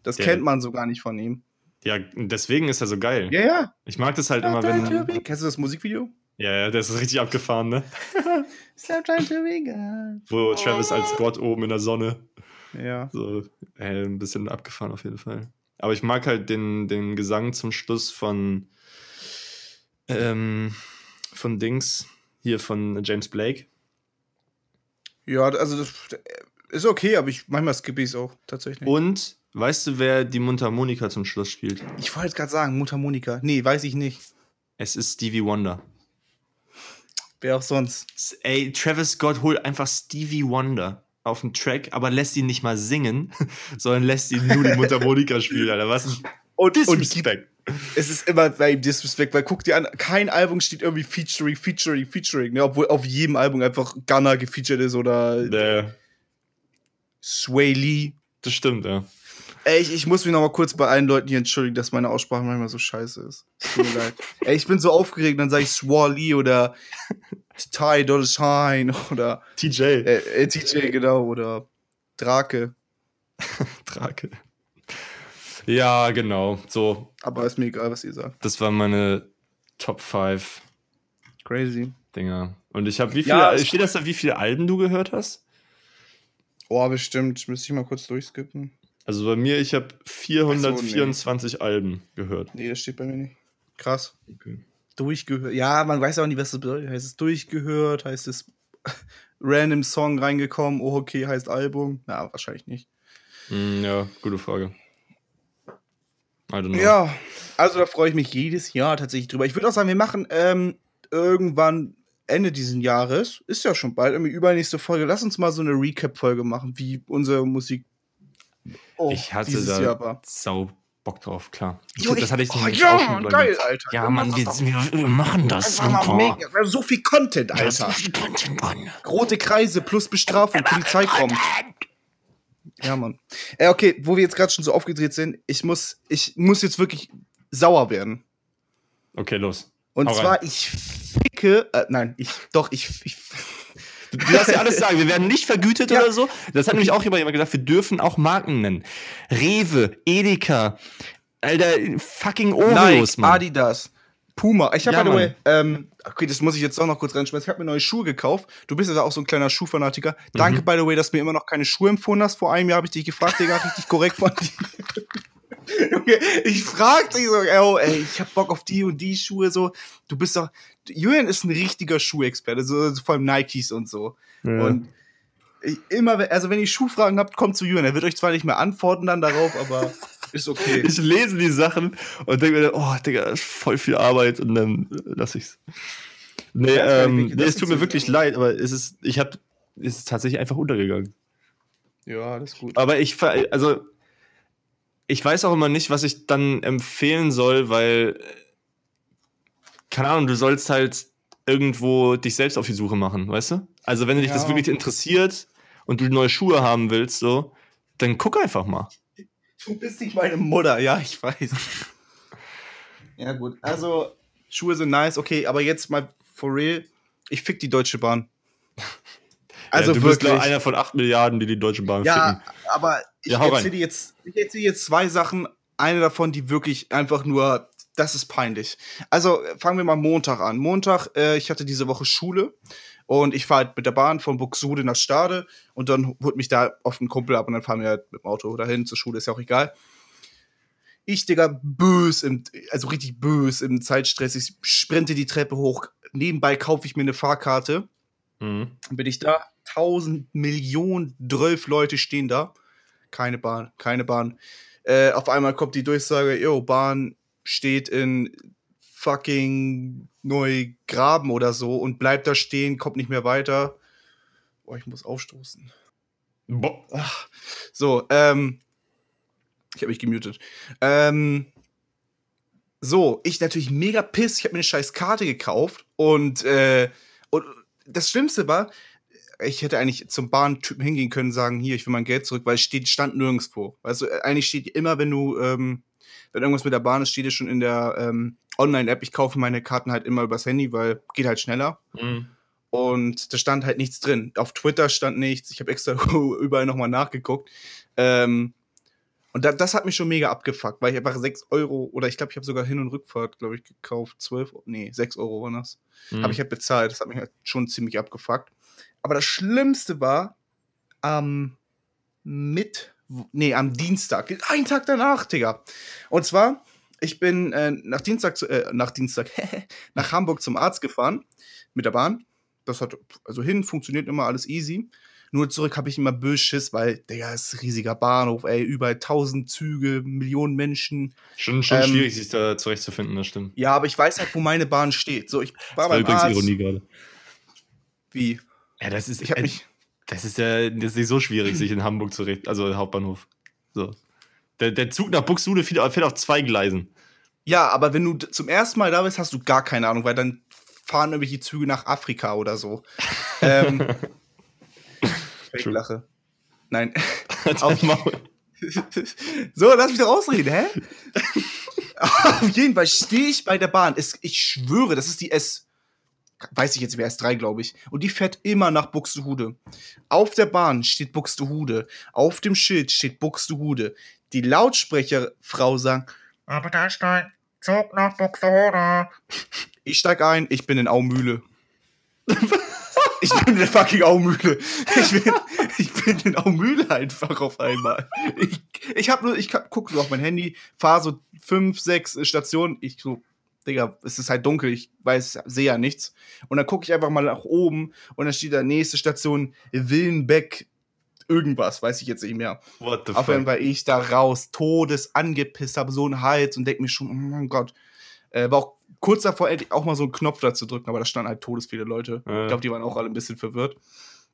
Das Der- kennt man so gar nicht von ihm. Ja, deswegen ist er so geil. Ja, ja. Ich mag das halt immer, wenn. Kennst du das Musikvideo? Ja, ja, der ist richtig abgefahren, ne? Stop trying to be God. Wo Travis als Gott oben in der Sonne. Ja. So, äh, ein bisschen abgefahren auf jeden Fall. Aber ich mag halt den, den Gesang zum Schluss von. Ähm, von Dings. Hier von James Blake. Ja, also das ist okay, aber ich manchmal skippe ich es auch tatsächlich. Und weißt du, wer die Mundharmonika zum Schluss spielt? ich wollte gerade sagen, Mutter Monika. Nee, weiß ich nicht. Es ist Stevie Wonder. Wer auch sonst. Ey, Travis Scott holt einfach Stevie Wonder auf den Track, aber lässt ihn nicht mal singen, sondern lässt ihn nur die Mundharmonika spielen, Alter. Was ein Und, und Disrespect. es ist immer bei ihm Disrespect, weil guck dir an, kein Album steht irgendwie Featuring, Featuring, Featuring, ne? obwohl auf jedem Album einfach Gunner gefeatured ist oder Der, Sway Lee. das stimmt, ja. Ey, ich, ich muss mich noch mal kurz bei allen Leuten hier entschuldigen, dass meine Aussprache manchmal so scheiße ist. Tut mir leid. Ey, ich bin so aufgeregt, dann sage ich Swally oder Ty Dolla Shine oder TJ. äh, äh, TJ, genau, oder Drake. Drake. Ja, genau. So, Aber ist mir egal, was ihr sagt. das waren meine Top 5 Crazy. Dinger. Und ich habe wie viele, Ja, steht das da, wie viele Alben du gehört hast? Oh, bestimmt. Müsste ich mal kurz durchskippen. Also bei mir, ich habe 424 Alben gehört. Nee, das steht bei mir nicht. Krass. Okay. Durchgehört. Ja, man weiß auch nicht, was das bedeutet. Heißt es durchgehört? Heißt es random Song reingekommen? Oh, okay, heißt Album? Na, wahrscheinlich nicht. Mm, ja, gute Frage. I don't know. Ja, also da freue ich mich jedes Jahr tatsächlich drüber. Ich würde auch sagen, wir machen ähm, irgendwann Ende dieses Jahres, ist ja schon bald, irgendwie übernächste Folge. Lass uns mal so eine Recap-Folge machen, wie unsere Musik oh, ich hatte da Jahr sau Bock drauf, klar. Ich, Jo, das hatte ich oh, ja, auch schon geil. Alter. Ja, Mann, wir, wir, machen das. Einfach mal Luca. mega. Wir haben so viel Content, Alter. Rote Kreise plus Bestrafung, Polizei kommt. Ja, Mann. Äh, okay, wo wir jetzt gerade schon so aufgedreht sind, ich muss, ich muss jetzt wirklich sauer werden. Okay, los. Und Hau zwar, rein. ich ficke, äh, nein, ich, doch, ich, ich Du darfst ja alles sagen. Wir werden nicht vergütet Ja. oder so. Das hat nämlich auch jemand gesagt, wir dürfen auch Marken nennen. Rewe, Edeka, Alter, fucking Oreos, Nike, Mann. Adidas, Puma. Ich habe, Ja, by the way, Mann. ähm, okay, das muss ich jetzt auch noch kurz reinschmeißen. Ich habe mir neue Schuhe gekauft. Du bist ja auch so ein kleiner Schuhfanatiker. Danke, Mhm. by the way, dass du mir immer noch keine Schuhe empfohlen hast. Vor einem Jahr habe ich dich gefragt, Digga, richtig korrekt von dir. Junge, ich frag dich so, oh, ey, ich hab Bock auf die und die Schuhe so. Du bist doch, Julian ist ein richtiger Schuhexperte, so, so vor allem Nikes und so. Ja. Und ich, immer, also wenn ihr Schuhfragen habt, kommt zu Julian. Er wird euch zwar nicht mehr antworten dann darauf, aber ist okay. Ich lese die Sachen und denke mir, oh, Digga, das ist voll viel Arbeit und dann äh, lass ich's. Nee, nicht, ähm, nee es tut mir wirklich leid, aber es ist, ich hab, es ist tatsächlich einfach untergegangen. Ja, das ist gut. Aber ich, also, ich weiß auch immer nicht, was ich dann empfehlen soll, weil, keine Ahnung, du sollst halt irgendwo dich selbst auf die Suche machen, weißt du? Also, wenn dich das Ja. wirklich interessiert und du neue Schuhe haben willst, so, dann guck einfach mal. Du bist nicht meine Mutter, ja, ich weiß. ja, gut. Also, Schuhe sind nice, okay, aber jetzt mal for real. Ich fick die Deutsche Bahn. Also ja, du wirklich. bist einer von 8 Milliarden, die die Deutsche Bahn ja, ficken. aber ich Ja, erzähle dir jetzt, ich erzähle jetzt zwei Sachen. Eine davon, die wirklich einfach nur, das ist peinlich. Also fangen wir mal Montag an. Montag, äh, ich hatte diese Woche Schule und ich fahre halt mit der Bahn von Buxtehude nach Stade und dann holt mich da oft ein Kumpel ab und dann fahren wir halt mit dem Auto dahin zur Schule, ist ja auch egal. Ich, Digga, bös, im, also richtig bös im Zeitstress. Ich sprinte die Treppe hoch. Nebenbei kaufe ich mir eine Fahrkarte. Mhm. Dann bin ich da. Tausend Millionen, zwölf Leute stehen da. Keine Bahn, keine Bahn. Äh, auf einmal kommt die Durchsage, yo, Bahn steht in fucking Neugraben oder so und bleibt da stehen, kommt nicht mehr weiter. Boah, ich muss aufstoßen. Boah. Ach, so, ähm. Ich habe mich gemutet. Ähm. So, ich natürlich mega piss. Ich habe mir eine scheiß Karte gekauft und, äh, und das Schlimmste war, ich hätte eigentlich zum Bahntypen hingehen können, sagen, hier, ich will mein Geld zurück, weil es steht, stand nirgendwo. Also eigentlich steht immer, wenn du, ähm, wenn irgendwas mit der Bahn ist, steht es schon in der ähm, Online-App. Ich kaufe meine Karten halt immer übers Handy, weil geht halt schneller. Mhm. Und da stand halt nichts drin. Auf Twitter stand nichts. Ich habe extra überall nochmal nachgeguckt. Ähm, und da, das hat mich schon mega abgefuckt, weil ich einfach 6 Euro oder ich glaube, ich habe sogar Hin- und Rückfahrt, glaube ich, gekauft. 12, Euro- nee, 6 Euro waren das. Mhm. Habe ich halt bezahlt. Das hat mich halt schon ziemlich abgefuckt. Aber das Schlimmste war am mit, nee, am Dienstag, einen Tag danach, Digga. Und zwar, ich bin äh, nach Dienstag, zu, äh, nach Dienstag, nach Hamburg zum Arzt gefahren mit der Bahn. Das hat, also hin funktioniert immer alles easy. Nur zurück habe ich immer böse Schiss, weil, Digga, es ist ein riesiger Bahnhof, ey, überall tausend Züge, Millionen Menschen. Schon, schon Ähm, schwierig, sich da zurechtzufinden, das stimmt. Ja, aber ich weiß halt, wo meine Bahn steht. So, ich war Das war beim übrigens Arzt. Ironie gerade. Wie? Ja, das ist, Ich habe mich. Das ist ja das ist nicht so schwierig, sich in Hamburg zurecht, also Hauptbahnhof. So. Der, der Zug nach Buxtehude fährt auf zwei Gleisen. Ja, aber wenn du zum ersten Mal da bist, hast du gar keine Ahnung, weil dann fahren irgendwelche Züge nach Afrika oder so. ähm, Fake-Lache. Nein. Auf- so, lass mich doch ausreden, hä? Auf jeden Fall stehe ich bei der Bahn. Es, ich schwöre, das ist die S. Weiß ich jetzt, wer S3, glaube ich. Und die fährt immer nach Buxtehude. Auf der Bahn steht Buxtehude. Auf dem Schild steht Buxtehude. Die Lautsprecherfrau sagt, Aber da ist ein Zug nach Buxtehude. Ich steig ein, ich bin in Aumühle. ich bin in der fucking Aumühle. Ich bin, ich bin in Aumühle einfach auf einmal. Ich, ich hab nur, ich guck so auf mein Handy, fahr so fünf, sechs Stationen. Ich so, Digga, es ist halt dunkel, ich weiß, sehe ja nichts. Und dann gucke ich einfach mal nach oben und dann steht da nächste Station Willenbeck irgendwas, weiß ich jetzt nicht mehr. What the Auf jeden Fall ich da raus, todes angepisst, habe so einen Hals und denk mir schon, oh mein Gott. Äh, war auch kurz davor, endlich auch mal so einen Knopf da zu drücken, aber da standen halt todes viele Leute. Ja. Ich glaube, die waren auch alle ein bisschen verwirrt.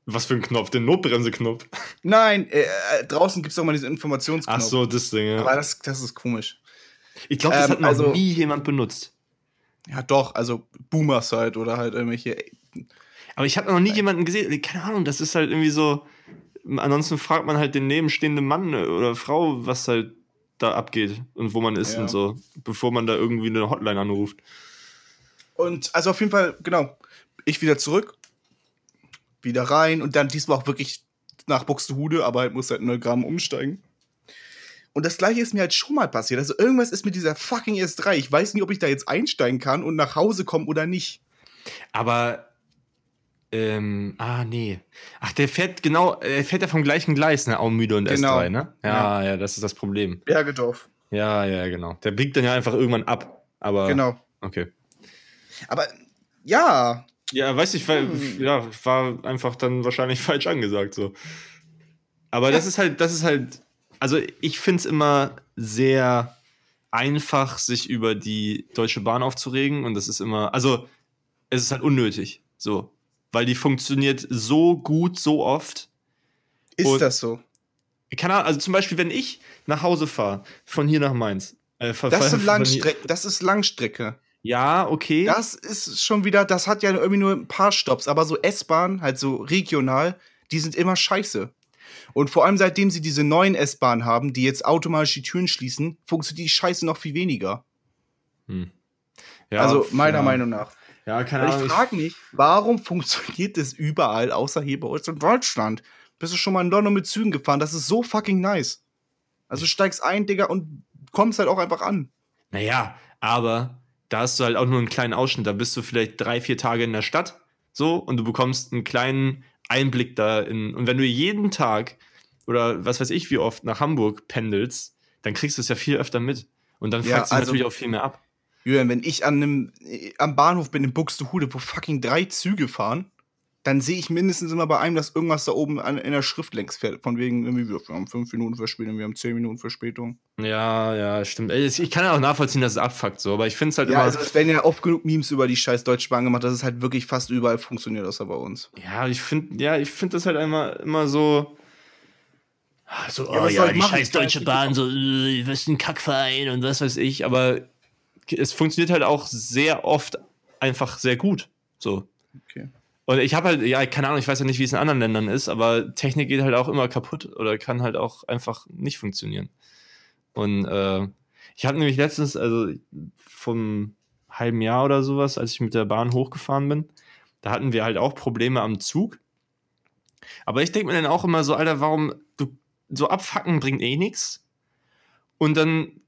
Was für ein Knopf? Den Notbremseknopf. Nein, äh, äh, draußen gibt es auch mal diesen Informationsknopf. Ach so, das Ding, Aber ja. das, das ist komisch. Ich glaube, das Ähm, hat noch also- nie jemand benutzt. Ja, doch, also Boomers halt oder halt irgendwelche. Aber ich habe noch nie jemanden gesehen. Keine Ahnung, das ist halt irgendwie so. Ansonsten fragt man halt den nebenstehenden Mann oder Frau, was halt da abgeht und wo man ist Ja. und so, bevor man da irgendwie eine Hotline anruft. Und also auf jeden Fall, genau, ich wieder zurück. wieder rein und dann diesmal auch wirklich nach Buxtehude, aber halt muss halt 9 Gramm umsteigen. Und das gleiche ist mir halt schon mal passiert. Also irgendwas ist mit dieser fucking S3. Ich weiß nicht, ob ich da jetzt einsteigen kann und nach Hause komme oder nicht. Aber, ähm, ah, nee. Ach, der fährt genau, er fährt ja vom gleichen Gleis, ne? Aumüde und Genau. S3, ne? Ja, ja, das ist das Problem. Bergedorf. Ja, ja, genau. Der biegt dann ja einfach irgendwann ab. Aber, Genau. okay. Aber ja, Ja, weiß ich, weil, ja, war einfach dann wahrscheinlich falsch angesagt, so. Aber das ist halt, das ist halt, also ich finde es immer sehr einfach, sich über die Deutsche Bahn aufzuregen und das ist immer, also es ist halt unnötig, so. Weil die funktioniert so gut, so oft. ist Und- das so? Keine Ahnung, also zum Beispiel, wenn ich nach Hause fahre, von hier nach Mainz. Äh, von- Das von- ist von hier- Langstrecke. Das ist Langstrecke. Ja, okay. Das ist schon wieder, das hat ja irgendwie nur ein paar Stops, aber so S-Bahn, halt so regional, die sind immer scheiße. Und vor allem seitdem sie diese neuen S-Bahnen haben, die jetzt automatisch die Türen schließen, funktioniert die Scheiße noch viel weniger. Ja, also meiner ja. Meinung nach. Ja, keine Und Ahnung. ich frage mich, warum funktioniert das überall, außer hier bei uns in Deutschland? Bist du schon mal in London mit Zügen gefahren? Das ist so fucking nice. Also steigst ein, Digga, und kommst halt auch einfach an. Naja, aber da hast du halt auch nur einen kleinen Ausschnitt. Da bist du vielleicht drei, vier Tage in der Stadt, so, und du bekommst einen kleinen Einblick da in. Und wenn du jeden Tag oder was weiß ich, wie oft nach Hamburg pendelst, dann kriegst du es ja viel öfter mit. Und dann Ja, fragst du also- natürlich auch viel mehr ab. Julian, wenn ich an einem, äh, am Bahnhof bin in Buxtehude, wo fucking drei Züge fahren, dann sehe ich mindestens immer bei einem, dass irgendwas da oben an, in der Schrift längs fährt. Von wegen, irgendwie, wir haben fünf Minuten Verspätung, wir haben zehn Minuten Verspätung. Ja, ja, stimmt. Ich kann ja auch nachvollziehen, dass es abfuckt, so, aber ich finde es halt Ja, immer. also es werden ja oft genug Memes über die scheiß Deutsche Bahn gemacht, dass es halt wirklich fast überall funktioniert, außer bei uns. Ja, ich finde, ja, ich finde das halt immer, immer so. Ah, So, oh, ja, die machen? scheiß Deutsche Bahn, so, äh, was ist ein Kackverein und was weiß ich, aber es funktioniert halt auch sehr oft einfach sehr gut. So. Okay. Und ich habe halt, ja, keine Ahnung, ich weiß ja nicht, wie es in anderen Ländern ist, aber Technik geht halt auch immer kaputt oder kann halt auch einfach nicht funktionieren. Und äh, ich habe nämlich letztens, also vom halben Jahr oder sowas, als ich mit der Bahn hochgefahren bin, da hatten wir halt auch Probleme am Zug. Aber ich denke mir dann auch immer so, Alter, warum du so abfacken bringt eh nichts. Und dann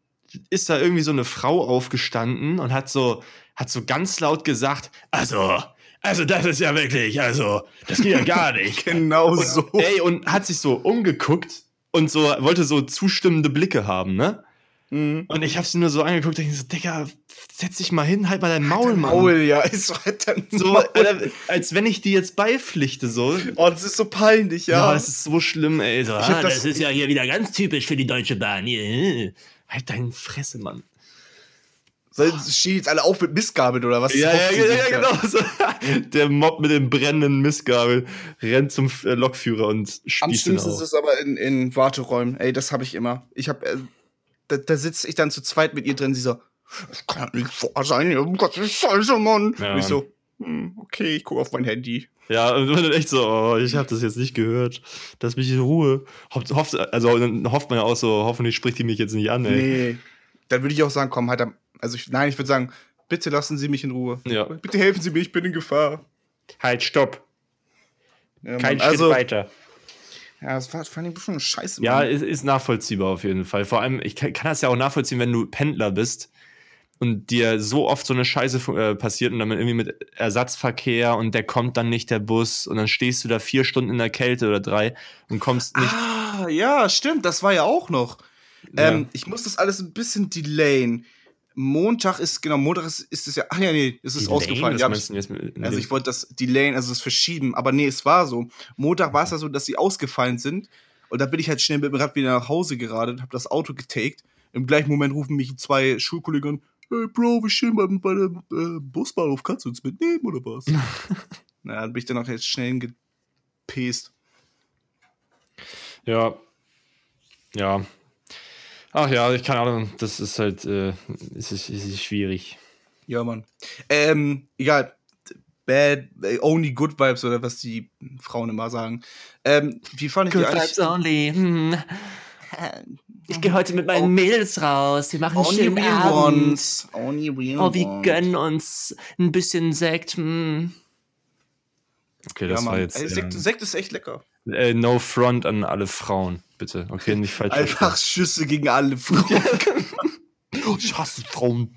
ist da irgendwie so eine Frau aufgestanden und hat so, hat so ganz laut gesagt, also, also das ist ja wirklich, also, das geht ja gar nicht. Genau so. Ey, und hat sich so umgeguckt und so, wollte so zustimmende Blicke haben, ne? Mhm. Und ich hab sie nur so angeguckt und ich so, Digga, setz dich mal hin, halt mal dein Maul, Mann. Maul, ja, ist so halt dann So, Maul. Alter, als wenn ich die jetzt beipflichte, so. Oh, das ist so peinlich, ja. Ja, das ist so schlimm, ey. So, ah, das, das- ist ja hier wieder ganz typisch für die Deutsche Bahn. Halt deine Fresse, Mann. So, Stehen jetzt alle auf mit Missgabeln oder was? Ja, ja, ja, ja, genau. So. Der Mob mit dem brennenden Missgabel rennt zum äh, Lokführer und Am spießt ihn schlimmsten ist es aber in, in Warteräumen. Ey, das habe ich immer. Ich habe, äh, da, da sitze ich dann zu zweit mit ihr drin. Sie so, das kann nicht wahr sein. Um Gottes Scheiße, Mann. Ja, und ich so, hm, okay, ich gucke auf mein Handy. Ja, und dann echt so, oh, ich habe das jetzt nicht gehört. Lass mich in Ruhe. Hofft, hofft, also dann hofft man ja auch so, hoffentlich spricht die mich jetzt nicht an, ey. Nee. Dann würde ich auch sagen, komm, halt am, also ich, nein, ich würde sagen, bitte lassen Sie mich in Ruhe. Ja. Bitte helfen Sie mir, ich bin in Gefahr. Halt, stopp. Ja, Kein Schritt also, weiter. Ja, das war, fand ich schon scheiße. Ja, Mann. ist, ist nachvollziehbar auf jeden Fall. Vor allem, ich kann, kann das ja auch nachvollziehen, wenn du Pendler bist und dir so oft so eine Scheiße äh, passiert und dann irgendwie mit Ersatzverkehr und der kommt dann nicht, der Bus, und dann stehst du da vier Stunden in der Kälte oder drei und kommst nicht. Ah, ja, stimmt, das war ja auch noch. Ja. Ähm, ich muss das alles ein bisschen delayen. Montag ist, genau, Montag ist, ist es ja, ach ja, nee, es ist Delay? ausgefallen. Ja, du denn jetzt mit- also ich wollte das delayen, also das verschieben, aber nee, es war so. Montag war es ja so, dass sie ausgefallen sind und da bin ich halt schnell mit dem Rad wieder nach Hause geradet, habe das Auto getaked. Im gleichen Moment rufen mich zwei Schulkollegen an, hey Bro, wir stehen bei, bei dem äh, Busbahnhof, kannst du uns mitnehmen oder was? Na, dann bin ich dann auch jetzt schnell gepest. Ja. Ja. Ach ja, ich keine Ahnung, das ist halt, äh, es ist, es ist schwierig. Ja, Mann. Ähm, egal. Bad, äh, only good vibes oder was die Frauen immer sagen. Ähm, wie fand ich die eigentlich? only. Hm. Ich gehe heute mit meinen Mädels raus. Wir machen einen Only schönen real Abend. ones. Only real Oh, wir ones. gönnen uns ein bisschen Sekt. Hm. Okay, das ja, war jetzt. Ey, Sekt, ähm, Sekt ist echt lecker. Äh, no front an alle Frauen, bitte. Okay, nicht falsch. Einfach Schüsse gegen alle Frauen. verstehen. ich hasse Frauen.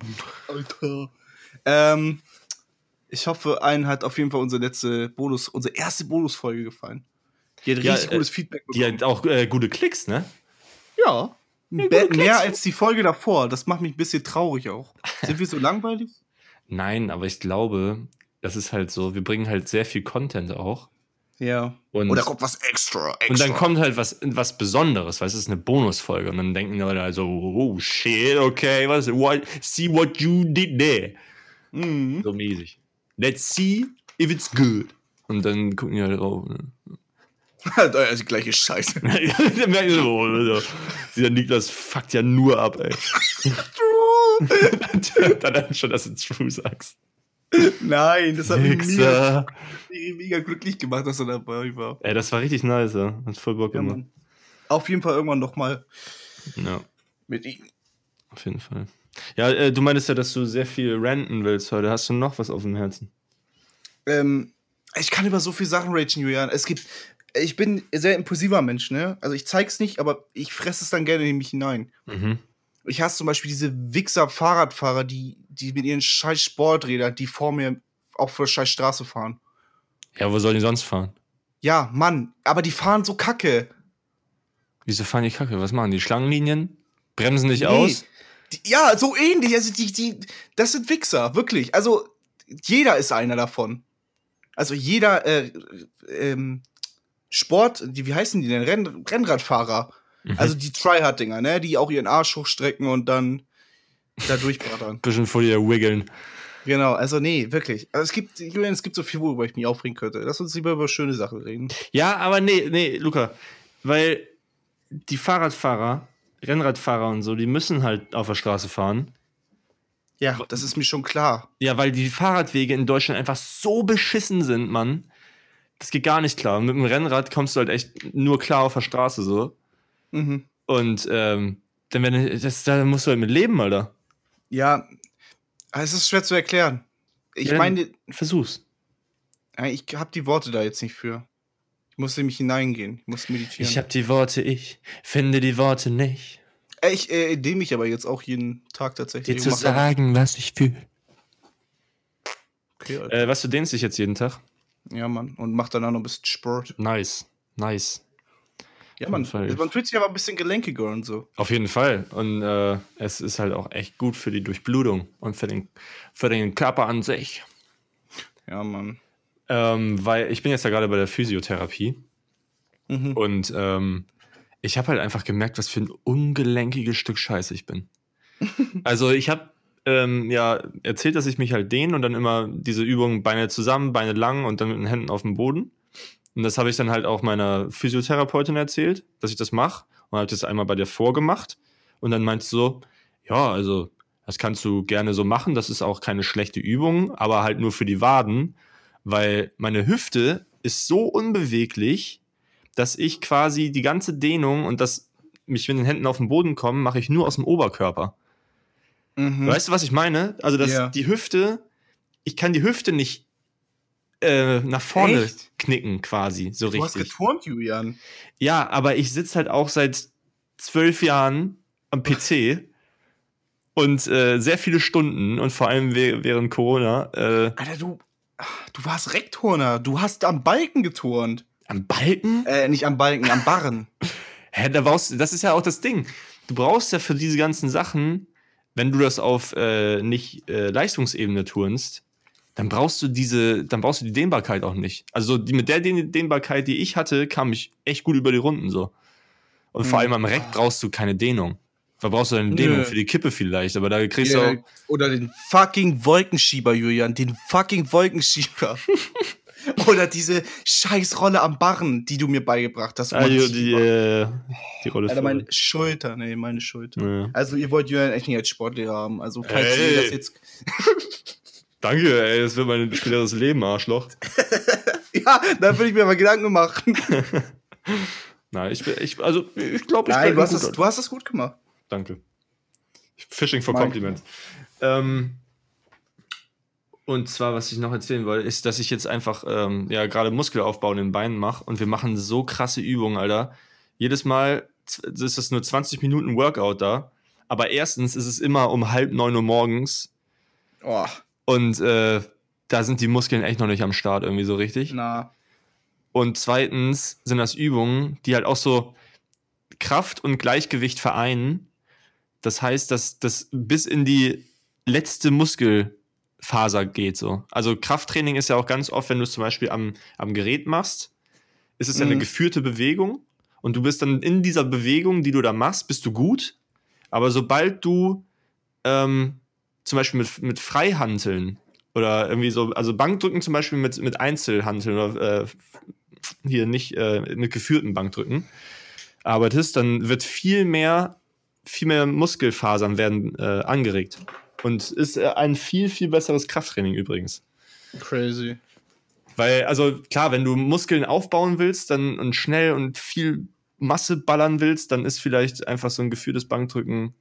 Alter. Ähm, ich hoffe, einen hat auf jeden Fall unsere letzte Bonus, unsere erste Bonusfolge gefallen. Die hat Ja, richtig äh, gutes Feedback Die hat auch äh, gute Klicks, ne? Ja. Be- Klicks. mehr als die Folge davor. Das macht mich ein bisschen traurig auch. Sind wir so langweilig? Nein, aber ich glaube, das ist halt so, wir bringen halt sehr viel Content auch. Ja. Und, Oder kommt was extra, extra. und dann kommt halt was, was Besonderes, weißt du, es ist eine Bonusfolge. Und dann denken die Leute also, oh shit, okay, was, what, see what you did there. Mhm. So mäßig. Let's see if it's good. Und dann gucken die halt drauf. Ne? das ist die gleiche Scheiße. dann merken die so, oh, Alter, dieser Niklas fuckt ja nur ab, ey. dann dann schon, dass du True sagst. Nein, das hat mich mega, mega glücklich gemacht, dass er dabei war. Ey, das war richtig nice, ja. Hat voll Bock Ja, gemacht. Mann. Auf jeden Fall irgendwann noch mal Ja, mit ihm. auf jeden Fall. Ja, äh, du meintest ja, dass du sehr viel ranten willst heute. Hast du noch was auf dem Herzen? Ähm, ich kann über so viele Sachen ragen, Julian. Es gibt, ich bin ein sehr impulsiver Mensch, ne? Also ich zeig's nicht, aber ich fresse es dann gerne in mich hinein. Mhm. Ich hasse zum Beispiel diese Wichser-Fahrradfahrer, die, die mit ihren scheiß Sporträdern, die vor mir auf der scheiß Straße fahren. Ja, wo sollen die sonst fahren? Ja, Mann, aber die fahren so kacke. Wieso fahren die Kacke? Was machen die? Schlangenlinien? Bremsen nicht Nee. aus? Die, ja, so ähnlich. Also die, die, das sind Wichser, wirklich. Also jeder ist einer davon. Also jeder äh, ähm, Sport, die, wie heißen die denn? Renn, Rennradfahrer. Mhm. Also die Tryhard-Dinger, ne? Die auch ihren Arsch hochstrecken und dann da durchbrettern. Bisschen vor dir wiggeln. genau, also nee, wirklich. Also es gibt, Julian, es gibt so viel, worüber ich mich aufregen könnte. Lass uns lieber über schöne Sachen reden. Ja, aber nee, nee, Luca. Weil die Fahrradfahrer, Rennradfahrer und so, die müssen halt auf der Straße fahren. Ja, das ist mir schon klar. Ja, weil die Fahrradwege in Deutschland einfach so beschissen sind, Mann. Das geht gar nicht klar. Und mit dem Rennrad kommst du halt echt nur klar auf der Straße so. Mhm. Und ähm, dann wenn das, da musst du halt mit leben, Alter. Ja, es ist schwer zu erklären. Ich Ja, meine, Versuch's. Ich habe die Worte da jetzt nicht für. Ich muss in mich hineingehen. Ich muss meditieren. Ich hab die Worte, ich finde die Worte nicht. Äh, ich äh, indem ich aber jetzt auch jeden Tag tatsächlich. Dir zu aber- sagen, was ich fühle. Okay, Alter. Äh, was, du dehnst dich jetzt jeden Tag? ja, Mann. Und mach danach noch ein bisschen Sport. Nice. Nice. Ja, Fall. Man fühlt sich aber ein bisschen gelenkiger und so. Auf jeden Fall. Und äh, es ist halt auch echt gut für die Durchblutung und für den, für den Körper an sich. Ja, Mann. Ähm, weil ich bin jetzt ja gerade bei der Physiotherapie Mhm. und ähm, ich habe halt einfach gemerkt, was für ein ungelenkiges Stück Scheiße ich bin. also ich habe ähm, ja erzählt, dass ich mich halt dehne und dann immer diese Übungen Beine zusammen, Beine lang und dann mit den Händen auf dem Boden. Und das habe ich dann halt auch meiner Physiotherapeutin erzählt, dass ich das mache und habe das einmal bei der vorgemacht und dann meinst du so, ja, also das kannst du gerne so machen, das ist auch keine schlechte Übung, aber halt nur für die Waden, weil meine Hüfte ist so unbeweglich, dass ich quasi die ganze Dehnung und das mich mit den Händen auf den Boden kommen, mache ich nur aus dem Oberkörper. Mhm. Weißt du, was ich meine? Also, dass Ja. die Hüfte, ich kann die Hüfte nicht äh, nach vorne Echt? knicken, quasi, so Du hast richtig. geturnt, Julian. Ja, aber ich sitze halt auch seit zwölf Jahren am PC und äh, sehr viele Stunden und vor allem während Corona äh, Alter, du. Du warst Rekturner. Du hast am Balken geturnt. am Balken. Äh, nicht am Balken, am Barren. Hä, da brauchst du, das ist ja auch das Ding. Du brauchst ja für diese ganzen Sachen, wenn du das auf äh, nicht äh, Leistungsebene turnst, dann brauchst du diese, dann brauchst du die Dehnbarkeit auch nicht. Also die, mit der Dehn Dehnbarkeit, die ich hatte, kam ich echt gut über die Runden so. Und vor Hm. allem am Reck brauchst du keine Dehnung. Da brauchst du eine Dehnung Nö. für die Kippe vielleicht, aber da kriegst Ja, du auch. Oder den fucking Wolkenschieber, Julian. Den fucking Wolkenschieber. Oder diese scheiß Rolle am Barren, die du mir beigebracht hast. Ah, die, Mann, die, äh, die Rolle Alter, meine Schulter. Nee, meine Schulter. Ja. Also, ihr wollt Julian echt nicht als Sportlehrer haben. Also, falls Ey. ihr das jetzt. Danke, ey, das wird mein späteres Leben, Arschloch. Ja, da würde ich mir mal Gedanken machen. Nein, ich, bin- ich also ich glaube, ich Nein, bin du hast, das, du hast das gut gemacht. Danke. Fishing for Compliments. Ähm, Und zwar, was ich noch erzählen wollte, ist, dass ich jetzt einfach ähm, ja gerade Muskelaufbau in den Beinen mache und wir machen so krasse Übungen, Alter. Jedes Mal ist es nur 20 Minuten Workout da. Aber erstens ist es immer um halb neun Uhr morgens Oh, und äh, da sind die Muskeln echt noch nicht am Start irgendwie so richtig. na. Und zweitens sind das Übungen, die halt auch so Kraft und Gleichgewicht vereinen. Das heißt, dass das bis in die letzte Muskelfaser geht so. Also Krafttraining ist ja auch ganz oft, wenn du es zum Beispiel am, am Gerät machst, ist es ja eine Mhm. geführte Bewegung und du bist dann in dieser Bewegung, die du da machst, bist du gut. Aber sobald du ähm, zum Beispiel mit, mit Freihanteln oder irgendwie so, also Bankdrücken zum Beispiel mit, mit Einzelhanteln oder äh, hier nicht äh, mit geführten Bankdrücken arbeitest, dann wird viel mehr, viel mehr Muskelfasern werden äh, angeregt. Und ist äh, ein viel, viel besseres Krafttraining übrigens. Crazy. Weil, also klar, wenn du Muskeln aufbauen willst dann und schnell und viel Masse ballern willst, dann ist vielleicht einfach so ein geführtes Bankdrücken,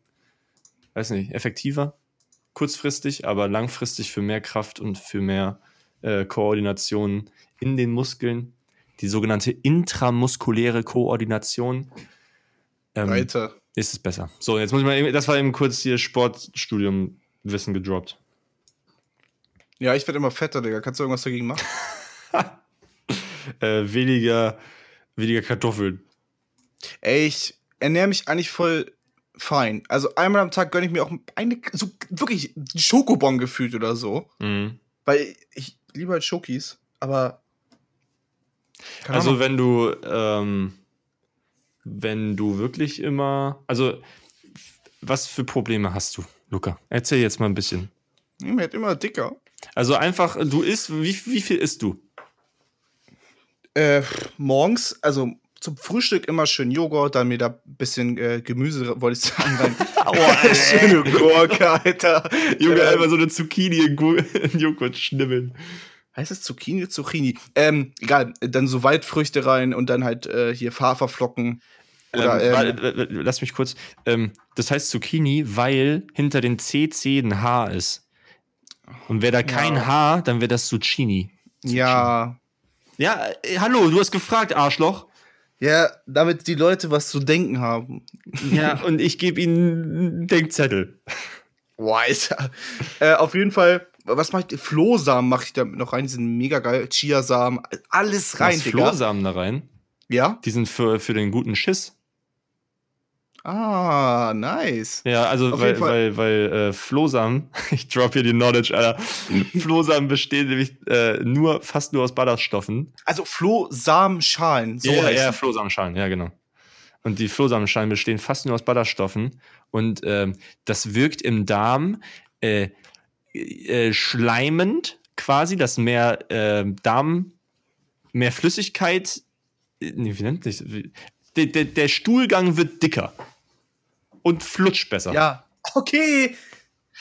weiß nicht, effektiver, kurzfristig, aber langfristig für mehr Kraft und für mehr äh, Koordination in den Muskeln. Die sogenannte intramuskuläre Koordination ähm, Weiter. ist es besser. So, jetzt muss ich mal, eben- das war eben kurz hier Sportstudium-Wissen gedroppt. Ja, ich werde immer fetter, Digga. Kannst du irgendwas dagegen machen? Äh, weniger, weniger Kartoffeln. Ey, ich ernähre mich eigentlich voll fein. Also einmal am Tag gönne ich mir auch eine, so wirklich Schokobon gefühlt oder so. Mhm. Weil ich liebe halt Schokis, aber. Also Ahnung. wenn du, ähm, wenn du wirklich immer, also was für Probleme hast du, Luca? Erzähl jetzt mal ein bisschen. Hm, wird immer dicker. Also einfach, du isst, wie, wie viel isst du? Äh, morgens, also zum Frühstück immer schön Joghurt, dann mir da ein bisschen äh, Gemüse, wollte ich sagen, rein. Schöne Gurke, Alter. Junge, Ähm, einfach so eine Zucchini in, in Joghurt schnibbeln. Heißt es Zucchini? Zucchini. Ähm, egal, dann so Waldfrüchte rein und dann halt äh, hier Haferflocken. Oder, ähm, ähm, lass mich kurz. Ähm, das heißt Zucchini, weil hinter den CC ein H ist. Und wäre da kein Ja. H, dann wäre das Zucchini. Ja. Ja, äh, hallo, du hast gefragt, Arschloch. Ja, damit die Leute was zu denken haben. Ja, und ich gebe ihnen einen Denkzettel. Boah, Alter. äh, auf jeden Fall, was mache ich? Flohsamen mache ich da noch rein, die sind mega geil. Chiasamen, alles rein, Digga. Flohsamen da rein. Ja? Die sind für, für den guten Schiss. Ah, nice. Ja, also Auf weil, weil, weil äh, Flohsamen, ich drop hier die Knowledge, Alter. Flohsamen bestehen nämlich äh, nur, fast nur aus Ballaststoffen. Also Flohsamenschalen, so ja, heißt ja. Flohsamenschalen, ja, genau. Und die Flohsamenschalen bestehen fast nur aus Ballaststoffen. Und ähm, das wirkt im Darm äh, äh, schleimend quasi, dass mehr äh, Darm, mehr Flüssigkeit, äh, nee, wie nennt sich Der, der, der Stuhlgang wird dicker. Und flutscht besser. Ja. Okay.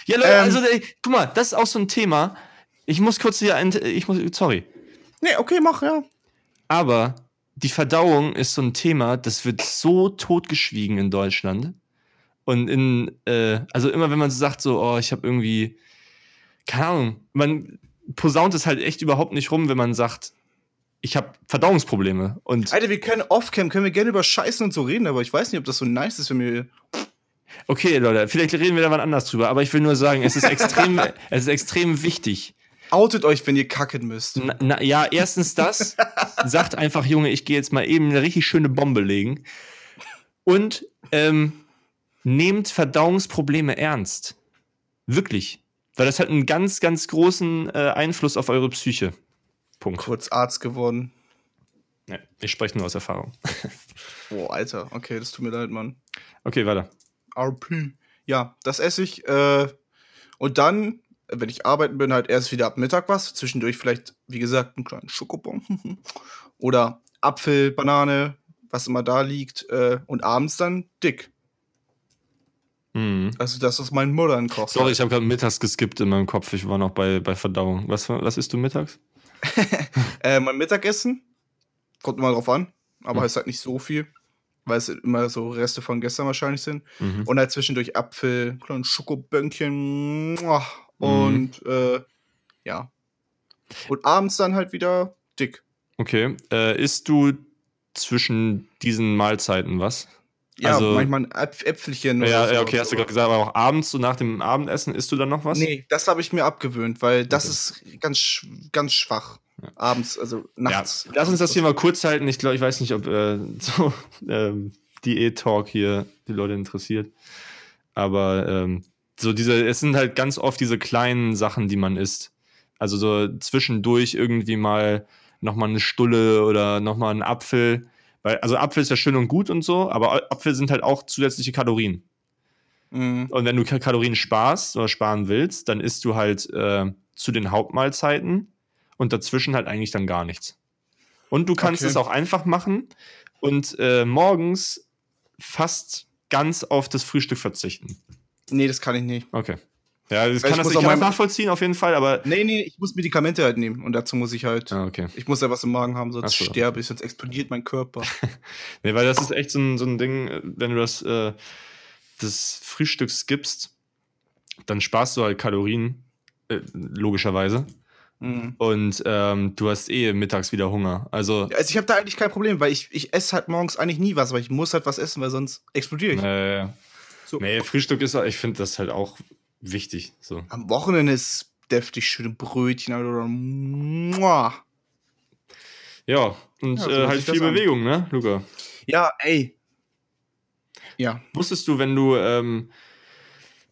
Ja, Leute, Ähm. also, ey, guck mal, das ist auch so ein Thema. Ich muss kurz hier ein, ich muss, sorry. Nee, okay, mach, ja. Aber die Verdauung ist so ein Thema, das wird so totgeschwiegen in Deutschland. Und in, äh, also immer wenn man so sagt, so, oh, ich habe irgendwie, keine Ahnung, man posaunt es halt echt überhaupt nicht rum, wenn man sagt, ich habe Verdauungsprobleme. Und Alter, wir können off-cam, können wir gerne über Scheißen und so reden, aber ich weiß nicht, ob das so nice ist, wenn wir. Okay, Leute, vielleicht reden wir da mal anders drüber, aber ich will nur sagen, es ist extrem, es ist extrem wichtig. Outet euch, wenn ihr kacken müsst. Na, na, ja, erstens das. sagt einfach, Junge, ich gehe jetzt mal eben eine richtig schöne Bombe legen. Und ähm, nehmt Verdauungsprobleme ernst. Wirklich. Weil das hat einen ganz, ganz großen äh, Einfluss auf eure Psyche. Punkt. Kurz Arzt geworden. Ja, ich spreche nur aus Erfahrung. Boah, Alter. Okay, das tut mir leid, Mann. Okay, weiter. RP. Ja, das esse ich. Äh, und dann, wenn ich arbeiten bin, halt erst wieder ab Mittag was. Zwischendurch vielleicht, wie gesagt, einen kleinen Schokobon. Oder Apfel, Banane, was immer da liegt. Äh, und abends dann dick. Mhm. Also das, was mein Mutter kocht. Sorry, ich habe gerade mittags geskippt in meinem Kopf. Ich war noch bei, bei Verdauung. Was, was isst du mittags? Äh, mein Mittagessen. Kommt immer drauf an. Aber Hm. ist halt nicht so viel. Weil es immer so Reste von gestern wahrscheinlich sind. Mhm. Und halt zwischendurch Apfel, kleinen Schokobönkchen. muah, Und äh, ja. Und abends dann halt wieder dick. Okay. Äh, isst du zwischen diesen Mahlzeiten was? Ja, Also- manchmal ein Äpf Äpfelchen Ja, oder ja, so. okay, hast du gerade gesagt, aber auch abends, so nach dem Abendessen, isst du dann noch was? Nee, das habe ich mir abgewöhnt, weil das Okay. ist ganz, ganz schwach. Abends, also Ja, nachts. lass uns das hier mal kurz halten. Ich glaube, ich weiß nicht, ob äh, so ähm, Diät-Talk hier die Leute interessiert. Aber ähm, so diese, es sind halt ganz oft diese kleinen Sachen, die man isst. Also so zwischendurch irgendwie mal nochmal eine Stulle oder nochmal einen Apfel. Weil, also Apfel ist ja schön und gut und so, aber Apfel sind halt auch zusätzliche Kalorien. Mhm. Und wenn du Ka- Kalorien sparst oder sparen willst, dann isst du halt äh, zu den Hauptmahlzeiten und dazwischen halt eigentlich dann gar nichts. Und du kannst Okay. es auch einfach machen und äh, morgens fast ganz auf das Frühstück verzichten. Nee, das kann ich nicht. Okay. Ja, das Weil kann ich das, ich kann das nachvollziehen auf jeden Fall, aber. Nee, nee, ich muss Medikamente halt nehmen und dazu muss ich halt. Ah, okay. Ich muss ja was im Magen haben, sonst so. sterbe ich, sonst explodiert mein Körper. Nee, weil das ist echt so ein, so ein Ding, wenn du das, äh, das Frühstück skippst, dann sparst du halt Kalorien, äh, logischerweise. Mhm. Und ähm, du hast eh mittags wieder Hunger. Also, Also ich habe da eigentlich kein Problem, weil ich, ich esse halt morgens eigentlich nie was, weil ich muss halt was essen, weil sonst explodiere ich. äh, So. nee, Frühstück ist, ich finde das halt auch wichtig. So. Am Wochenende ist deftig schöne Brötchen oder Mua. Ja, und Ja, so äh, halt viel an. Bewegung, ne, Luca? Ja, ey. Ja. Wusstest du, wenn du, ähm,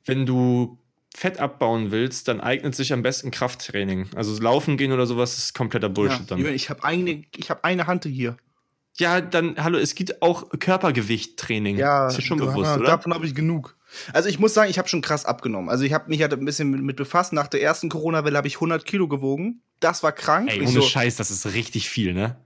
wenn du Fett abbauen willst, dann eignet sich am besten Krafttraining. Also Laufen gehen oder sowas ist kompletter Bullshit ja. dann. Ich habe eine, ich hab eine Hand hier. Ja, dann, hallo, es gibt auch Körpergewichttraining. Ja, ist dir schon bewusst, ja, oder? Davon habe ich genug. Also ich muss sagen, ich habe schon krass abgenommen. Also ich habe mich halt ein bisschen mit, mit befasst. Nach der ersten Corona-Welle habe ich 100 Kilo gewogen. Das war krank. Ey, Ich ohne so, Scheiß, das ist richtig viel, ne?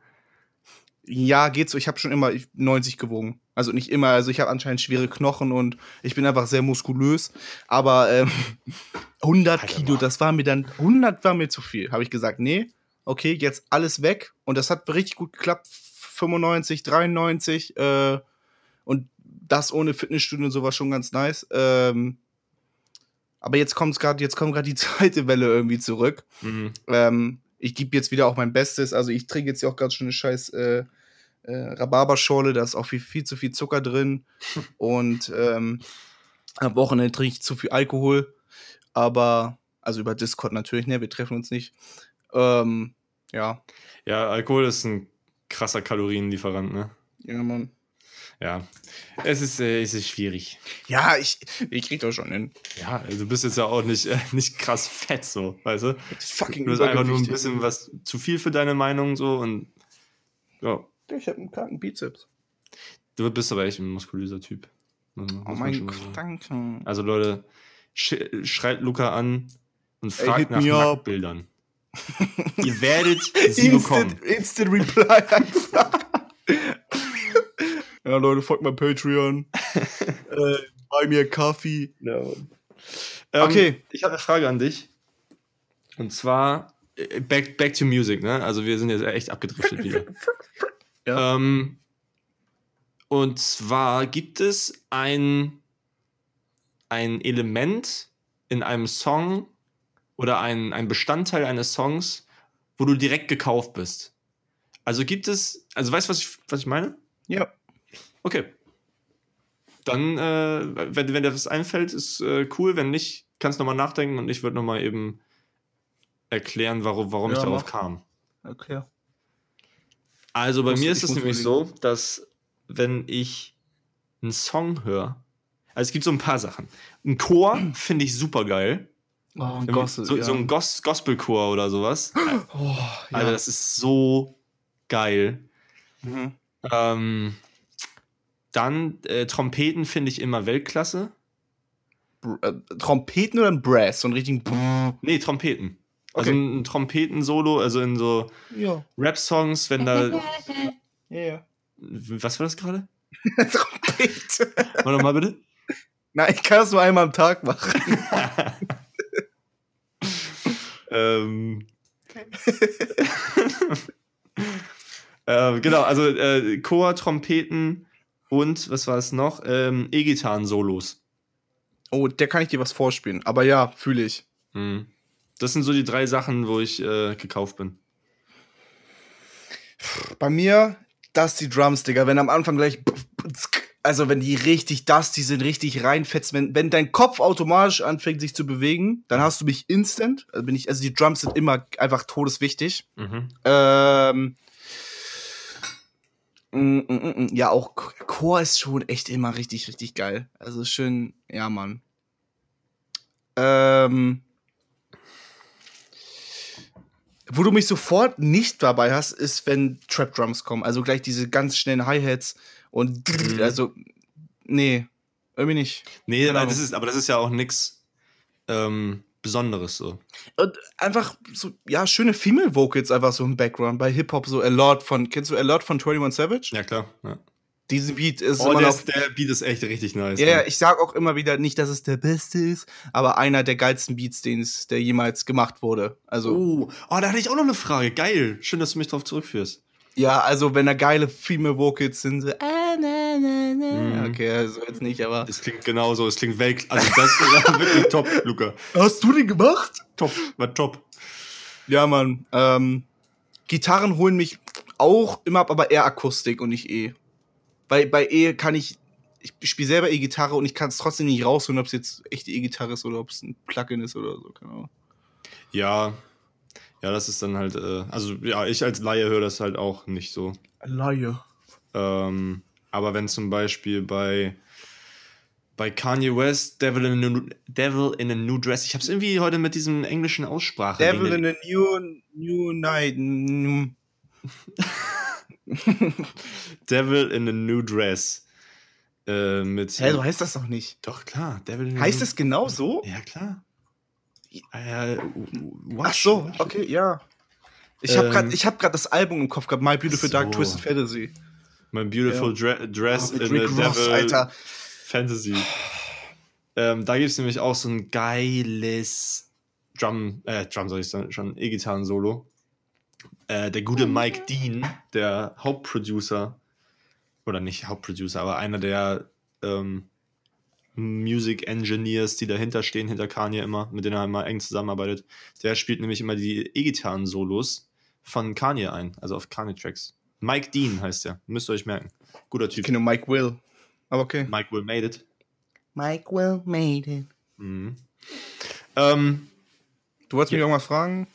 Ja, geht so. Ich habe schon immer 90 gewogen. Also nicht immer. Also ich habe anscheinend schwere Knochen und ich bin einfach sehr muskulös. Aber ähm, 100 Alter, Kilo, das war mir dann, 100 war mir zu viel. Habe ich gesagt, nee, okay, jetzt alles weg. Und das hat richtig gut geklappt. 95, 93. Äh, und das ohne Fitnessstudio und so war schon ganz nice. Ähm, aber jetzt kommt gerade, jetzt kommt gerade die zweite Welle irgendwie zurück. Mhm. Ähm, ich gebe jetzt wieder auch mein Bestes. Also ich trinke jetzt ja auch gerade schon eine scheiß äh, äh, Rhabarberschorle, da ist auch viel, viel zu viel Zucker drin. Und ähm, am Wochenende trinke ich zu viel Alkohol. Aber, also über Discord natürlich, ne? Wir treffen uns nicht. Ähm, ja. Ja, Alkohol ist ein krasser Kalorienlieferant, ne? Ja, Mann. Ja. Es ist, äh, es ist schwierig. Ja, ich, ich krieg das schon hin. Ja, also du bist jetzt ja auch nicht, äh, nicht krass fett, so, weißt du? Fucking Du bist einfach nur ein bisschen was zu viel für deine Meinung, so und ja. Ich habe einen kranken Bizeps. Du bist aber echt ein muskulöser Typ. Muss Oh mein Gott, danke. Also Leute, sch schreibt Luca an und Ey, fragt hit nach. Nacktbildern. Ihr werdet sie bekommen. Instant, instant Reply einfach. ja, Leute, folgt mal Patreon. äh, buy mir Kaffee. Ähm, Okay. Ich habe eine Frage an dich. Und zwar äh, back, back to music, ne? Also wir sind jetzt echt abgedriftet wieder. Ja. Ähm, und zwar gibt es ein, ein Element in einem Song oder ein, ein Bestandteil eines Songs, wo du direkt gekauft bist. Also gibt es, also weißt du, was ich, was ich meine? Ja. Okay. Dann, äh, wenn, wenn dir was einfällt, ist äh, cool. Wenn nicht, kannst du nochmal nachdenken und ich würde nochmal eben erklären, warum, warum ich Ja, darauf mach. kam. Okay. Also bei Muss- mir ist es nämlich so, dass wenn ich einen Song höre, also es gibt so ein paar Sachen. Ein Chor finde ich super geil. Oh, ein so, Gossel, so ja. ein Gos Gospelchor oder sowas. Oh, ja. Also das ist so geil. mhm. Ähm, dann äh, Trompeten finde ich immer Weltklasse. Br- äh, Trompeten oder ein Brass? So einen richtigen. Brrr. Nee, Trompeten. Also Okay. ein Trompeten-Solo, also in so Ja. Rap-Songs, wenn da. Ja, ja. Was war das gerade? Trompete. Warte mal bitte. Nein, ich kann das nur einmal am Tag machen. ähm. äh, genau, also äh, Chor, Trompeten und was war es noch? Ähm, E-Gitarren-Solos. Oh, der kann ich dir was vorspielen. Aber ja, fühle ich. Mhm. Das sind so die drei Sachen, wo ich äh, gekauft bin. Bei mir, das die Drums, Digga. Wenn am Anfang gleich. Also, wenn die richtig das, die sind richtig reinfetzt. Wenn, wenn dein Kopf automatisch anfängt, sich zu bewegen, dann hast du mich instant. Also, bin ich, also die Drums sind immer einfach todeswichtig. Mhm. Ähm. mm, mm, mm. Ja, auch Chor ist schon echt immer richtig, richtig geil. Also schön, ja, Mann. Ähm. Wo du mich sofort nicht dabei hast, ist, wenn Trap Drums kommen. Also gleich diese ganz schnellen Hi-Hats und Mhm. also. Nee, irgendwie nicht. Nee, Genau. aber das ist, aber das ist ja auch nix ähm, Besonderes so. Und einfach so, ja, schöne Female Vocals einfach so im Background. Bei Hip-Hop so Alert von, kennst du Alert von 21 Savage? Ja, klar. Ja. Diesen Beat ist Oh, immer der, noch ist, der Beat ist echt richtig nice. Ja, Mann. ich sag auch immer wieder nicht, dass es der beste ist, aber einer der geilsten Beats, den es, der jemals gemacht wurde. Also, Oh, oh, da hatte ich auch noch eine Frage. Geil. Schön, dass du mich drauf zurückführst. ja, also wenn da geile Female Vocals sind, so, ah, na, na, na. Mhm. Okay, also jetzt nicht, aber. Es klingt genauso, es klingt Welt. Also, das war wirklich top, Luca. Hast du den gemacht? Top, war top. Ja, Mann. Ähm, Gitarren holen mich auch immer ab, aber eher Akustik und nicht E. Bei, bei E kann ich, ich spiele selber E-Gitarre und ich kann es trotzdem nicht rausholen, ob es jetzt echte E-Gitarre ist oder ob es ein Plugin ist oder so, keine Ahnung. Ja, ja, das ist dann halt, äh, also ja, ich als Laie höre das halt auch nicht so. Laie. Ähm, aber wenn zum Beispiel bei, bei Kanye West, Devil in, a New, Devil in a New Dress, ich hab's irgendwie heute mit diesem englischen Aussprache. Devil in a New, new Night. Devil in a New Dress. Äh, mit. Hä, so heißt das doch nicht. Doch, klar. Devil in Heißt es genau so? Ja, klar. Äh, Ach so, okay, ja. Ich habe Ähm, gerade hab grad das Album im Kopf gehabt, My Beautiful Dark so. Twisted Fantasy. My Beautiful Dre Dress Oh, in a Ross, Devil Alter. Fantasy. Ähm, da gibt es nämlich auch so ein geiles Drum, äh, Drum soll ich sagen, schon, E-Gitarren-Solo. Äh, der gute Mike Dean, der Hauptproducer, oder nicht Hauptproducer, aber einer der ähm, Music Engineers, die dahinter stehen, hinter Kanye immer, mit denen er immer eng zusammenarbeitet, der spielt nämlich immer die E-Gitarren-Solos von Kanye ein, also auf Kanye-Tracks. Mike Dean heißt der, müsst ihr euch merken. Guter Ich Typ. kenne nur Mike Will. Aber okay. Mike Will Made It. Mike Will made it. Mhm. Ähm, Du wolltest mich irgendwas fragen?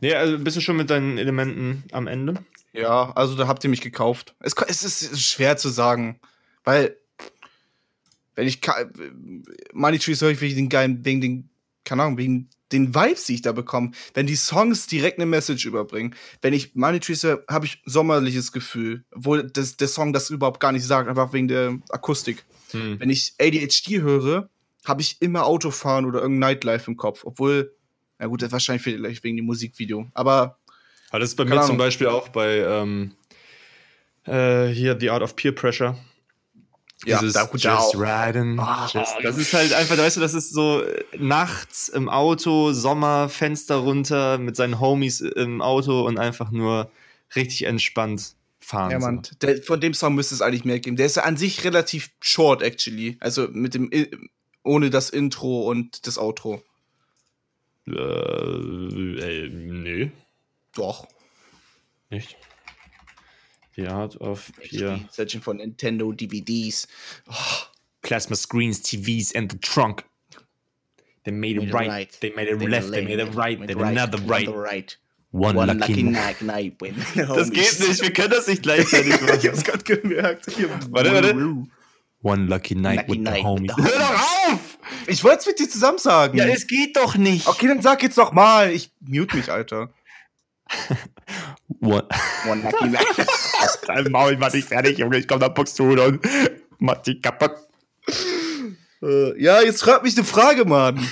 Nee, also bist du schon mit deinen Elementen am Ende? Ja, also da habt ihr mich gekauft. Es, es ist schwer zu sagen, weil wenn ich Money Trees höre ich wegen den geilen, wegen den, keine Ahnung, wegen den Vibes, die ich da bekomme. Wenn die Songs direkt eine Message überbringen. Wenn ich Money Trees höre, habe ich sommerliches Gefühl, obwohl das, der Song das überhaupt gar nicht sagt, einfach wegen der Akustik. Hm. Wenn ich ADHD höre, habe ich immer Autofahren oder irgendein Nightlife im Kopf, obwohl, na gut, das wahrscheinlich vielleicht wegen dem Musikvideo. Aber Aber das ist bei mir zum Ahnung. Beispiel auch bei ähm, äh, hier The Art of Peer Pressure. Ja, Dieses da- gut, Just riding. Ah, just, das ist halt einfach, weißt du, das ist so äh, nachts im Auto, Sommer, Fenster runter mit seinen Homies im Auto und einfach nur richtig entspannt fahren. Ja, so. Mann, der, von dem Song müsste es eigentlich mehr geben. Der ist ja an sich relativ short, actually. Also mit dem, I- ohne das Intro und das Outro. Äh, äh, nee, Doch. nicht. The Art of Peer. Searching von Nintendo DVDs. Plasma screens, TVs, and the trunk. They made it right. They made it left. They made it right. They made another right. right. One, One lucky, lucky night. night, when. Das geht nicht. Wir können das nicht gleichzeitig ich machen. hab's gerade gemerkt. Warte, warte. One lucky night Lucky with night the homies. Hör doch auf! Ich wollte es mit dir zusammen sagen. geht doch nicht. okay, dann sag jetzt noch mal. Ich mute mich, Alter. One. One lucky night. Dein Maul, ich mach dich fertig, Junge. Ich komm da Box zu und mach dich kaputt. Äh, ja, jetzt frag mich eine Frage, Mann.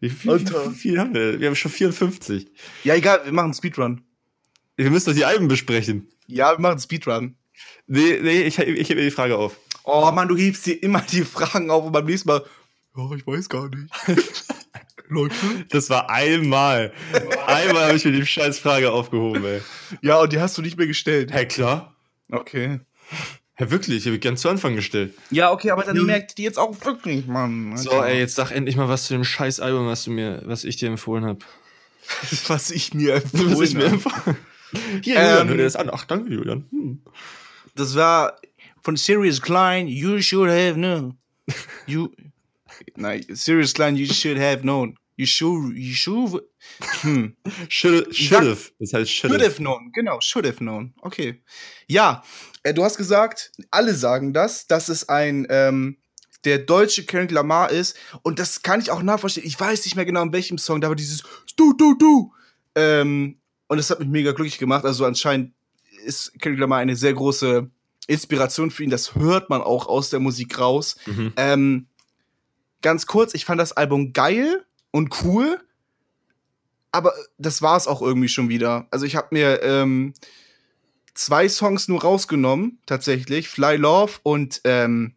Wie viel, Alter. wie viel haben wir? Wir haben schon 54. Ja, egal, wir machen Speedrun. Wir müssen doch die Alben besprechen. Ja, wir machen Speedrun. Nee, nee, ich, ich hebe mir die Frage auf. Oh Mann, du hebst dir immer die Fragen auf und beim nächsten Mal. Ja, ich weiß gar nicht. Leute. Das war einmal. Einmal habe ich mir die scheiß Frage aufgehoben, ey. Ja, und die hast du nicht mehr gestellt. Hey, klar. Okay. Ja, wirklich, ich habe gern zu Anfang gestellt. Ja, okay, aber dann merkt die jetzt auch wirklich, Mann. So, ey, jetzt sag endlich mal was zu dem scheiß Album, was du mir, was ich dir empfohlen habe. Was ich mir Was ich mir empfohlen habe. empfohlen Hier, Julian, Ähm, hör dir das an. Ach, danke, Julian. Hm. Das war von Sirius Klein, You Should Have Known. You. Nein, Sirius Klein, You Should Have Known. You should, you should, hm. Should, should've. Das heißt Should should've. have known, genau, should have known. Okay. Ja, äh, du hast gesagt, alle sagen das, dass es ein ähm, der deutsche Kendrick Lamar ist und das kann ich auch nachvollziehen. Ich weiß nicht mehr genau in welchem Song, da war dieses du du du ähm, und das hat mich mega glücklich gemacht. Also anscheinend ist Kendrick Lamar eine sehr große Inspiration für ihn. Das hört man auch aus der Musik raus. Mhm. Ähm, ganz kurz, ich fand das Album geil und cool, aber das war es auch irgendwie schon wieder. Also ich habe mir ähm, zwei Songs nur rausgenommen, tatsächlich, Fly Love und ähm,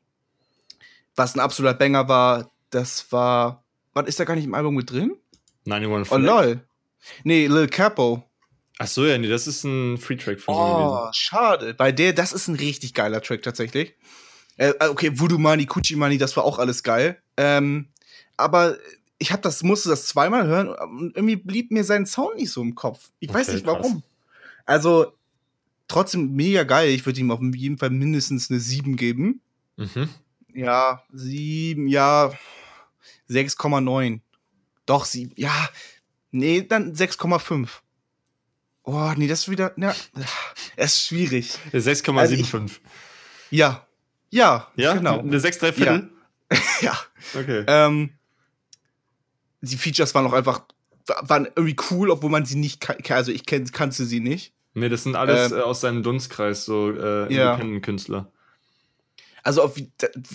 was ein absoluter Banger war, das war, was ist da gar nicht im Album mit drin? 91 Oh lol. Nee, Lil Capo. Ach so, ja, nee, das ist ein Free-Track von Oh, gewesen. schade. Bei der, das ist ein richtig geiler Track tatsächlich. Äh, okay, Voodoo Money, Kuchi Money, das war auch alles geil. Ähm, aber ich hab das, musste das zweimal hören und irgendwie blieb mir sein Sound nicht so im Kopf. Ich weiß Okay, nicht krass. warum. Also, trotzdem mega geil. Ich würde ihm auf jeden Fall mindestens eine 7 geben. Mhm. Ja, 7, ja, 6,9. Doch, 7, ja, nee, dann 6,5. Oh, nee, das ist wieder, ja, es ist schwierig. 6,75. Ja, ja, ja, genau. Eine 6 3 Viertel? Ja, Okay. ähm, die Features waren auch einfach, waren irgendwie cool, obwohl man sie nicht, also ich kenn, kannte sie nicht. nee, das sind alles ähm, äh, aus seinem Dunstkreis, so äh. Independent-Künstler. Also auf,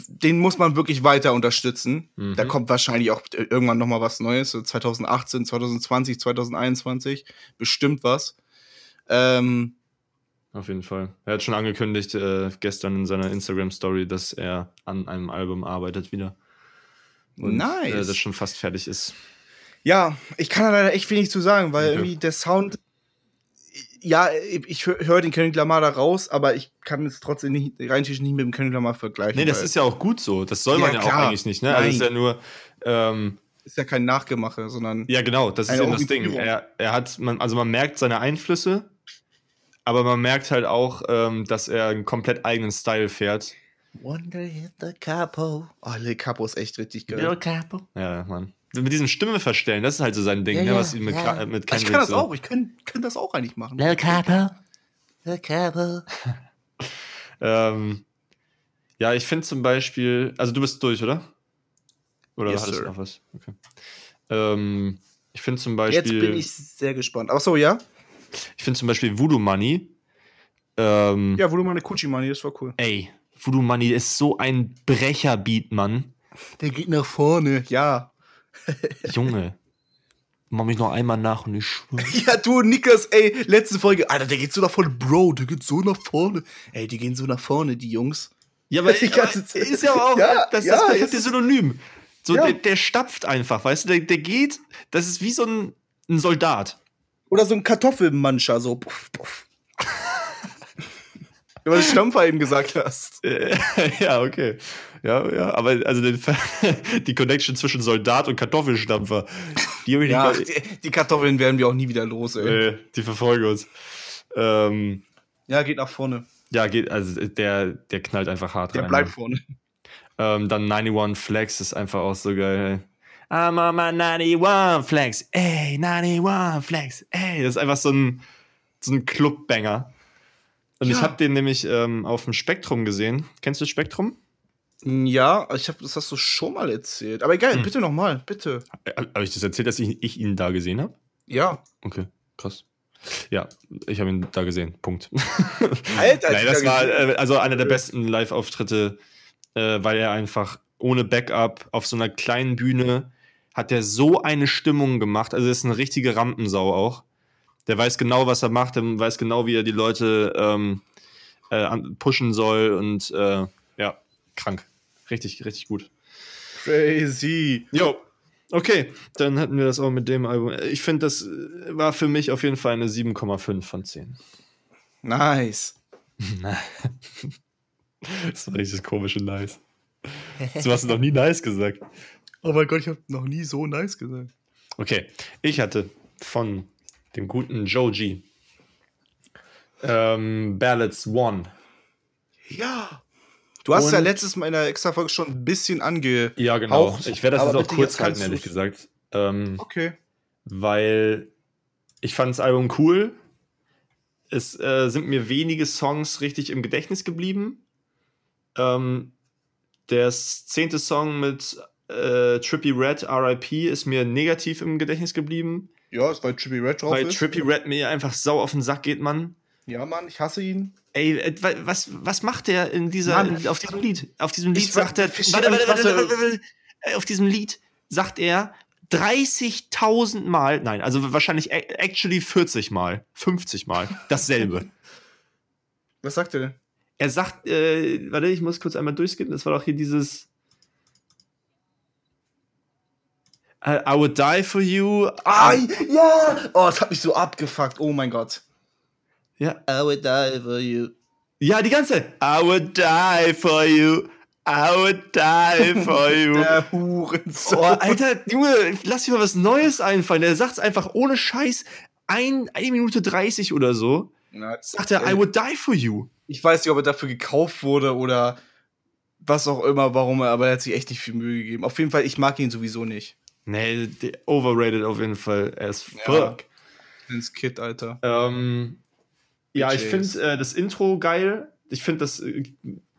den muss man wirklich weiter unterstützen. Mhm. Da kommt wahrscheinlich auch irgendwann noch mal was Neues, so 2018, 2020, 2021, bestimmt was. Ähm, Auf jeden Fall. Er hat schon angekündigt äh, gestern in seiner Instagram-Story, dass er an einem Album arbeitet wieder. Nice. Äh, das schon fast fertig ist. ja, ich kann da leider echt wenig zu sagen, weil Okay. irgendwie der Sound, ja, ich höre hör den Kendrick Lamar da raus, aber ich kann es trotzdem nicht, rein nicht mit dem Kendrick Lamar vergleichen. Nee, das ist ja auch gut so. Das soll Ja, man ja auch klar. eigentlich nicht, ne? Also es ist Nein. ja nur. Ähm, ist ja kein Nachgemache, sondern ja, genau, das ist eben das Ding. Er, er hat, man, also man merkt seine Einflüsse, aber man merkt halt auch, ähm, dass er einen komplett eigenen Style fährt. Wonder hit the capo. Oh, Lil Capo ist echt richtig geil. Little Capo. Ja, Mann. Mit diesem Stimme verstellen, das ist halt so sein Ding, Ja, ne? ja, Was ihn mit, ja. Mit ich Kendrick kann das so- auch, ich kann, kann das auch eigentlich machen. Little Capo. Little Capo. Ähm, ja, ich finde zum Beispiel, also du bist durch, oder? Oder Yes, hattest du noch was? Okay. Ähm, ich finde zum Jetzt Beispiel, bin ich sehr gespannt. Ach so, ja? ich finde zum Beispiel Voodoo Money. Ähm, Ja, du meine Kuchi Money, das war cool. Ey, Voodoo Money ist so ein Brecherbeat, Mann. Der geht nach vorne, ja. Junge. Mach mich noch einmal nach und ich schwöre. Ja, du, Niklas, ey, letzte Folge. Alter, der geht so nach vorne. Bro, der geht so nach vorne. Ey, die gehen so nach vorne, die Jungs. Ja, aber, Zeit. ist ja auch Ja, das, ja, das perfekte ist- Synonym. So, Ja. der, der stapft einfach, weißt du, der, der geht, das ist wie so ein, ein Soldat. Oder so ein Kartoffelmancher, so. Puff, puff. Wie du Stampfer eben gesagt hast. Äh, ja, okay. Ja, ja, aber also den, die Connection zwischen Soldat und Kartoffelstampfer, die habe ich Ja, nicht. die, die Kartoffeln werden wir auch nie wieder los, ey. äh, die verfolgen uns. Ähm, Ja, geht nach vorne. ja, geht, also der, der knallt einfach hart Der rein. bleibt ne? vorne. Ähm, dann 91 Flex ist einfach auch so geil. I'm on my 91 flex. Ey, 91 Flex, ey. Das ist einfach so ein, so ein Clubbanger. Und ich Ja. habe den nämlich ähm, auf dem Spektrum gesehen. Kennst du das Spektrum? Ja, ich hab, das hast du schon mal erzählt. Aber egal, Hm. bitte nochmal, bitte. Habe ich das erzählt, dass ich, ich ihn da gesehen habe? Ja. Okay, krass. Ja, ich habe ihn da gesehen. Punkt. Alter, Nein, das war äh, also einer der besten Live-Auftritte, äh, weil er einfach ohne Backup auf so einer kleinen Bühne hat er so eine Stimmung gemacht. Also, er ist eine richtige Rampensau auch. Der weiß genau, was er macht, der weiß genau, wie er die Leute ähm, äh, pushen soll und äh, ja, krank. Richtig, richtig gut. crazy. Jo. Okay, dann hatten wir das auch mit dem Album. Ich finde, das äh, war für mich auf jeden Fall eine 7,5 von 10. Nice. Das war richtig komisch und nice. Du hast noch nie nice gesagt. Oh mein Gott, ich habe noch nie so nice gesagt. Okay, ich hatte von dem guten Joe G. Ähm, Ballads One. Ja. Du hast Und- ja letztes Mal in der extra Folge schon ein bisschen ange. Ja, genau. Ich werde das jetzt auch kurz jetzt halten, ehrlich gesagt. Ähm, Okay. weil ich fand das Album cool. Es äh, sind mir wenige Songs richtig im Gedächtnis geblieben. Ähm, der zehnte Song mit äh, Trippy Red, RIP, ist mir negativ im Gedächtnis geblieben, Ja, ist weil Trippy Red drauf weil ist. Trippy Red mir einfach sau auf den Sack geht, Mann. ja, Mann, ich hasse ihn. Ey, äh, wa- was, was macht der in dieser, Mann. in, auf diesem Lied? Auf diesem Lied sagt er, warte, warte, warte, warte, warte, Äh, auf diesem Lied sagt er 30.000 Mal, nein, also wahrscheinlich actually 40 Mal, 50 Mal, dasselbe. Was sagt er denn? er sagt, äh, warte, ich muss kurz einmal durchskippen, das war doch hier dieses I, would die for you. Ah, ja! Oh, das hat mich so abgefuckt. Oh mein Gott. Ja, I would die for you. ja, die ganze Zeit. I would die for you. I would die for you. Der Hurensohn. Oh, Alter, Junge, lass dir mal was Neues einfallen. Der sagt's einfach ohne Scheiß. Ein, eine Minute 30 oder so. Na, Sagt er, I would die for you. Ich weiß nicht, ob er dafür gekauft wurde oder was auch immer, warum er, aber er hat sich echt nicht viel Mühe gegeben. Auf jeden Fall, ich mag ihn sowieso nicht. Nee, overrated auf jeden Fall. As Ja. fuck. Ins Kid, Alter. Ähm, ja, ich finde äh, das Intro geil. Ich finde, das äh,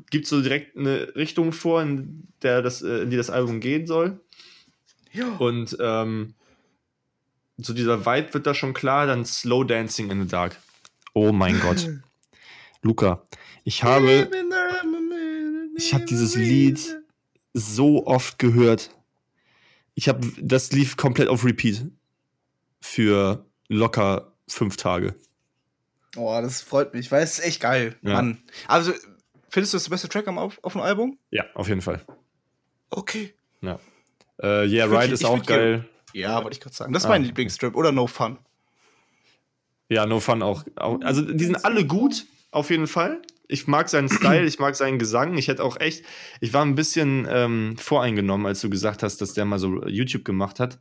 gibt so direkt eine Richtung vor, in der das, äh, in die das Album gehen soll. Ja. Und ähm, so dieser Vibe wird da schon klar. Dann Slow Dancing in the Dark. Oh mein Gott. Luca, ich habe Ich hab dieses Lied- so oft gehört. Ich habe, das lief komplett auf Repeat. Für locker fünf Tage. Oh, das freut mich, weil es ist echt geil. Ja. Mann. Also, findest du das der beste Track am, auf, auf dem Album? Ja, auf jeden Fall. Okay. Ja. Äh, yeah, Right ist auch geil. Ja, wollte ich gerade sagen. Das ist Ah, mein. Lieblingstrip. Oder No Fun. Ja, No Fun auch, auch. Also, die sind alle gut, auf jeden Fall. Ich mag seinen Style, ich mag seinen Gesang. Ich hätte auch echt, ich war ein bisschen ähm, voreingenommen, als du gesagt hast, dass der mal so YouTube gemacht hat.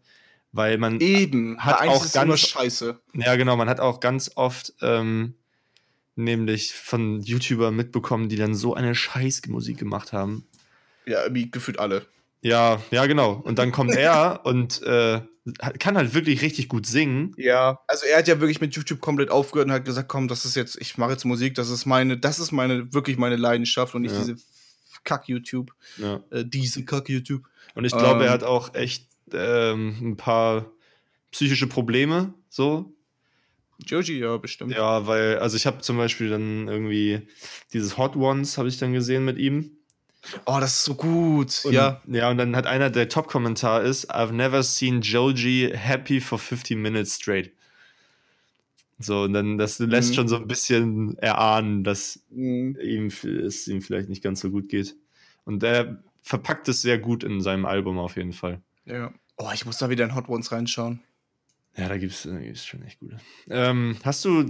Weil man, Eben. Hat auch ganz- scheiße. ja genau, man hat auch ganz oft ähm, nämlich von YouTuber mitbekommen, die dann so eine Scheißmusik gemacht haben. Ja, irgendwie gefühlt alle. Ja, ja, genau. Und dann kommt er und äh, kann halt wirklich richtig gut singen. Ja. Also er hat ja wirklich mit YouTube komplett aufgehört und hat gesagt, komm, das ist jetzt, ich mache jetzt Musik, das ist meine, das ist meine, wirklich meine Leidenschaft und nicht Ja. diese Kack-YouTube. Ja. Äh, diese Kack-YouTube. Und ich glaube, er Ähm. hat auch echt ähm, ein paar psychische Probleme, so. Joji, ja, bestimmt. Ja, weil, also ich habe zum Beispiel dann irgendwie dieses Hot Ones habe ich dann gesehen mit ihm. Oh, das ist so gut. Und, ja. Ja, und dann hat einer, der Top-Kommentar ist, I've never seen Joji happy for 15 minutes straight. So, und dann, das lässt Mhm. schon so ein bisschen erahnen, dass Mhm. ihm, es ihm vielleicht nicht ganz so gut geht. Und er verpackt es sehr gut in seinem Album auf jeden Fall. Ja. Oh, ich muss da wieder in Hot Ones reinschauen. Ja, da gibt es schon echt gute. Ähm, hast du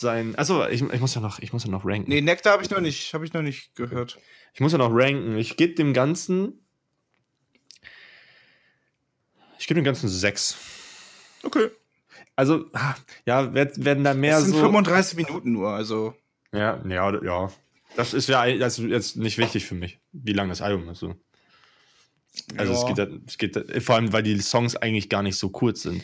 sein. Achso, ich, ich muss ja noch, ich muss ja noch ranken. Nee, Nektar habe ich noch nicht, habe ich noch nicht gehört. Ich muss ja noch ranken. Ich gebe dem Ganzen. Ich gebe dem Ganzen sechs. Okay. Also, ah, ja, werd- werden da mehr Es sind so. 35 Minuten nur, also. Ja, ja, ja. Das ist ja das ist jetzt nicht wichtig für mich, wie lang das Album ist. So. Also es Ja. geht, da, es geht da, vor allem, weil die Songs eigentlich gar nicht so kurz sind.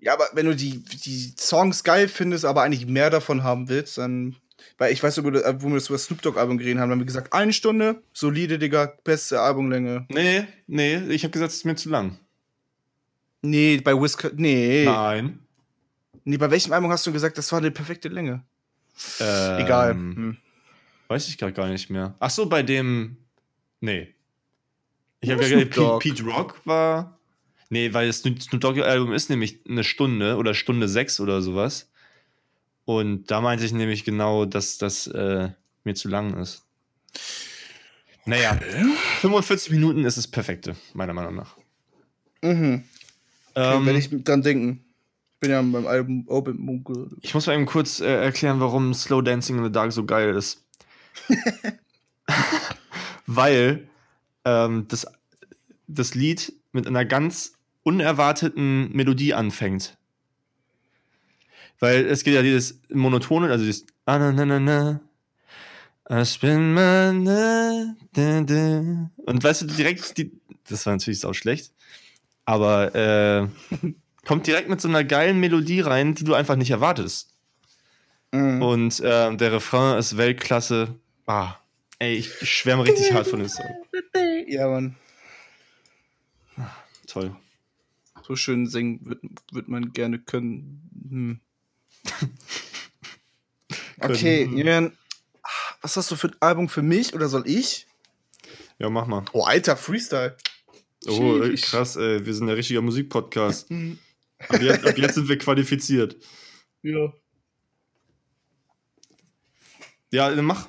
Ja, aber wenn du die, die Songs geil findest, aber eigentlich mehr davon haben willst, dann. Weil ich weiß, wo wir wo wir das über das Snoop Dogg-Album geredet haben, haben wir gesagt, eine Stunde, solide, Digga, beste Albumlänge. Nee, nee, ich habe gesagt, es ist mir zu lang. Nee, bei Whisker. Nee. Nein. Nee, bei welchem Album hast du gesagt, das war eine perfekte Länge? Ähm, Egal. Hm. Weiß ich gerade gar nicht mehr. Ach so, bei dem. Nee. Ich habe Ja, gesagt, Pete Rock war. Nee, weil das Snoop Dogg-Album ist nämlich eine Stunde oder Stunde sechs oder sowas. Und da meinte ich nämlich genau, dass das äh, mir zu lang ist. Naja, 45 Minuten ist das Perfekte, meiner Meinung nach. Mhm. Okay, Ähm, werde ich dran denken. Ich bin ja beim Album Open Munkel. Ich muss mal eben kurz äh, erklären, warum Slow Dancing in the Dark so geil ist. weil ähm, das, das Lied mit einer ganz unerwarteten Melodie anfängt. Weil es geht ja dieses monotone, also dieses na, na, na, na. Ich bin mein na, da, da. Und weißt du, direkt, die, das war natürlich auch schlecht, aber äh, kommt direkt mit so einer geilen Melodie rein, die du einfach nicht erwartest. Mhm. Und äh, der Refrain ist Weltklasse. Ah, ey, ich schwärme richtig hart von dem Song. Ja, Mann. Toll. So schön singen wird, wird man gerne können. Hm. Okay. Julian, was hast du für ein Album für mich oder soll ich? Ja, mach mal. Oh, alter, Freestyle. Oh, ey, Sheesh. krass, ey, wir sind ein richtiger Musikpodcast. Hm. Ab jetzt, ab jetzt sind wir qualifiziert. Ja. Ja, dann mach.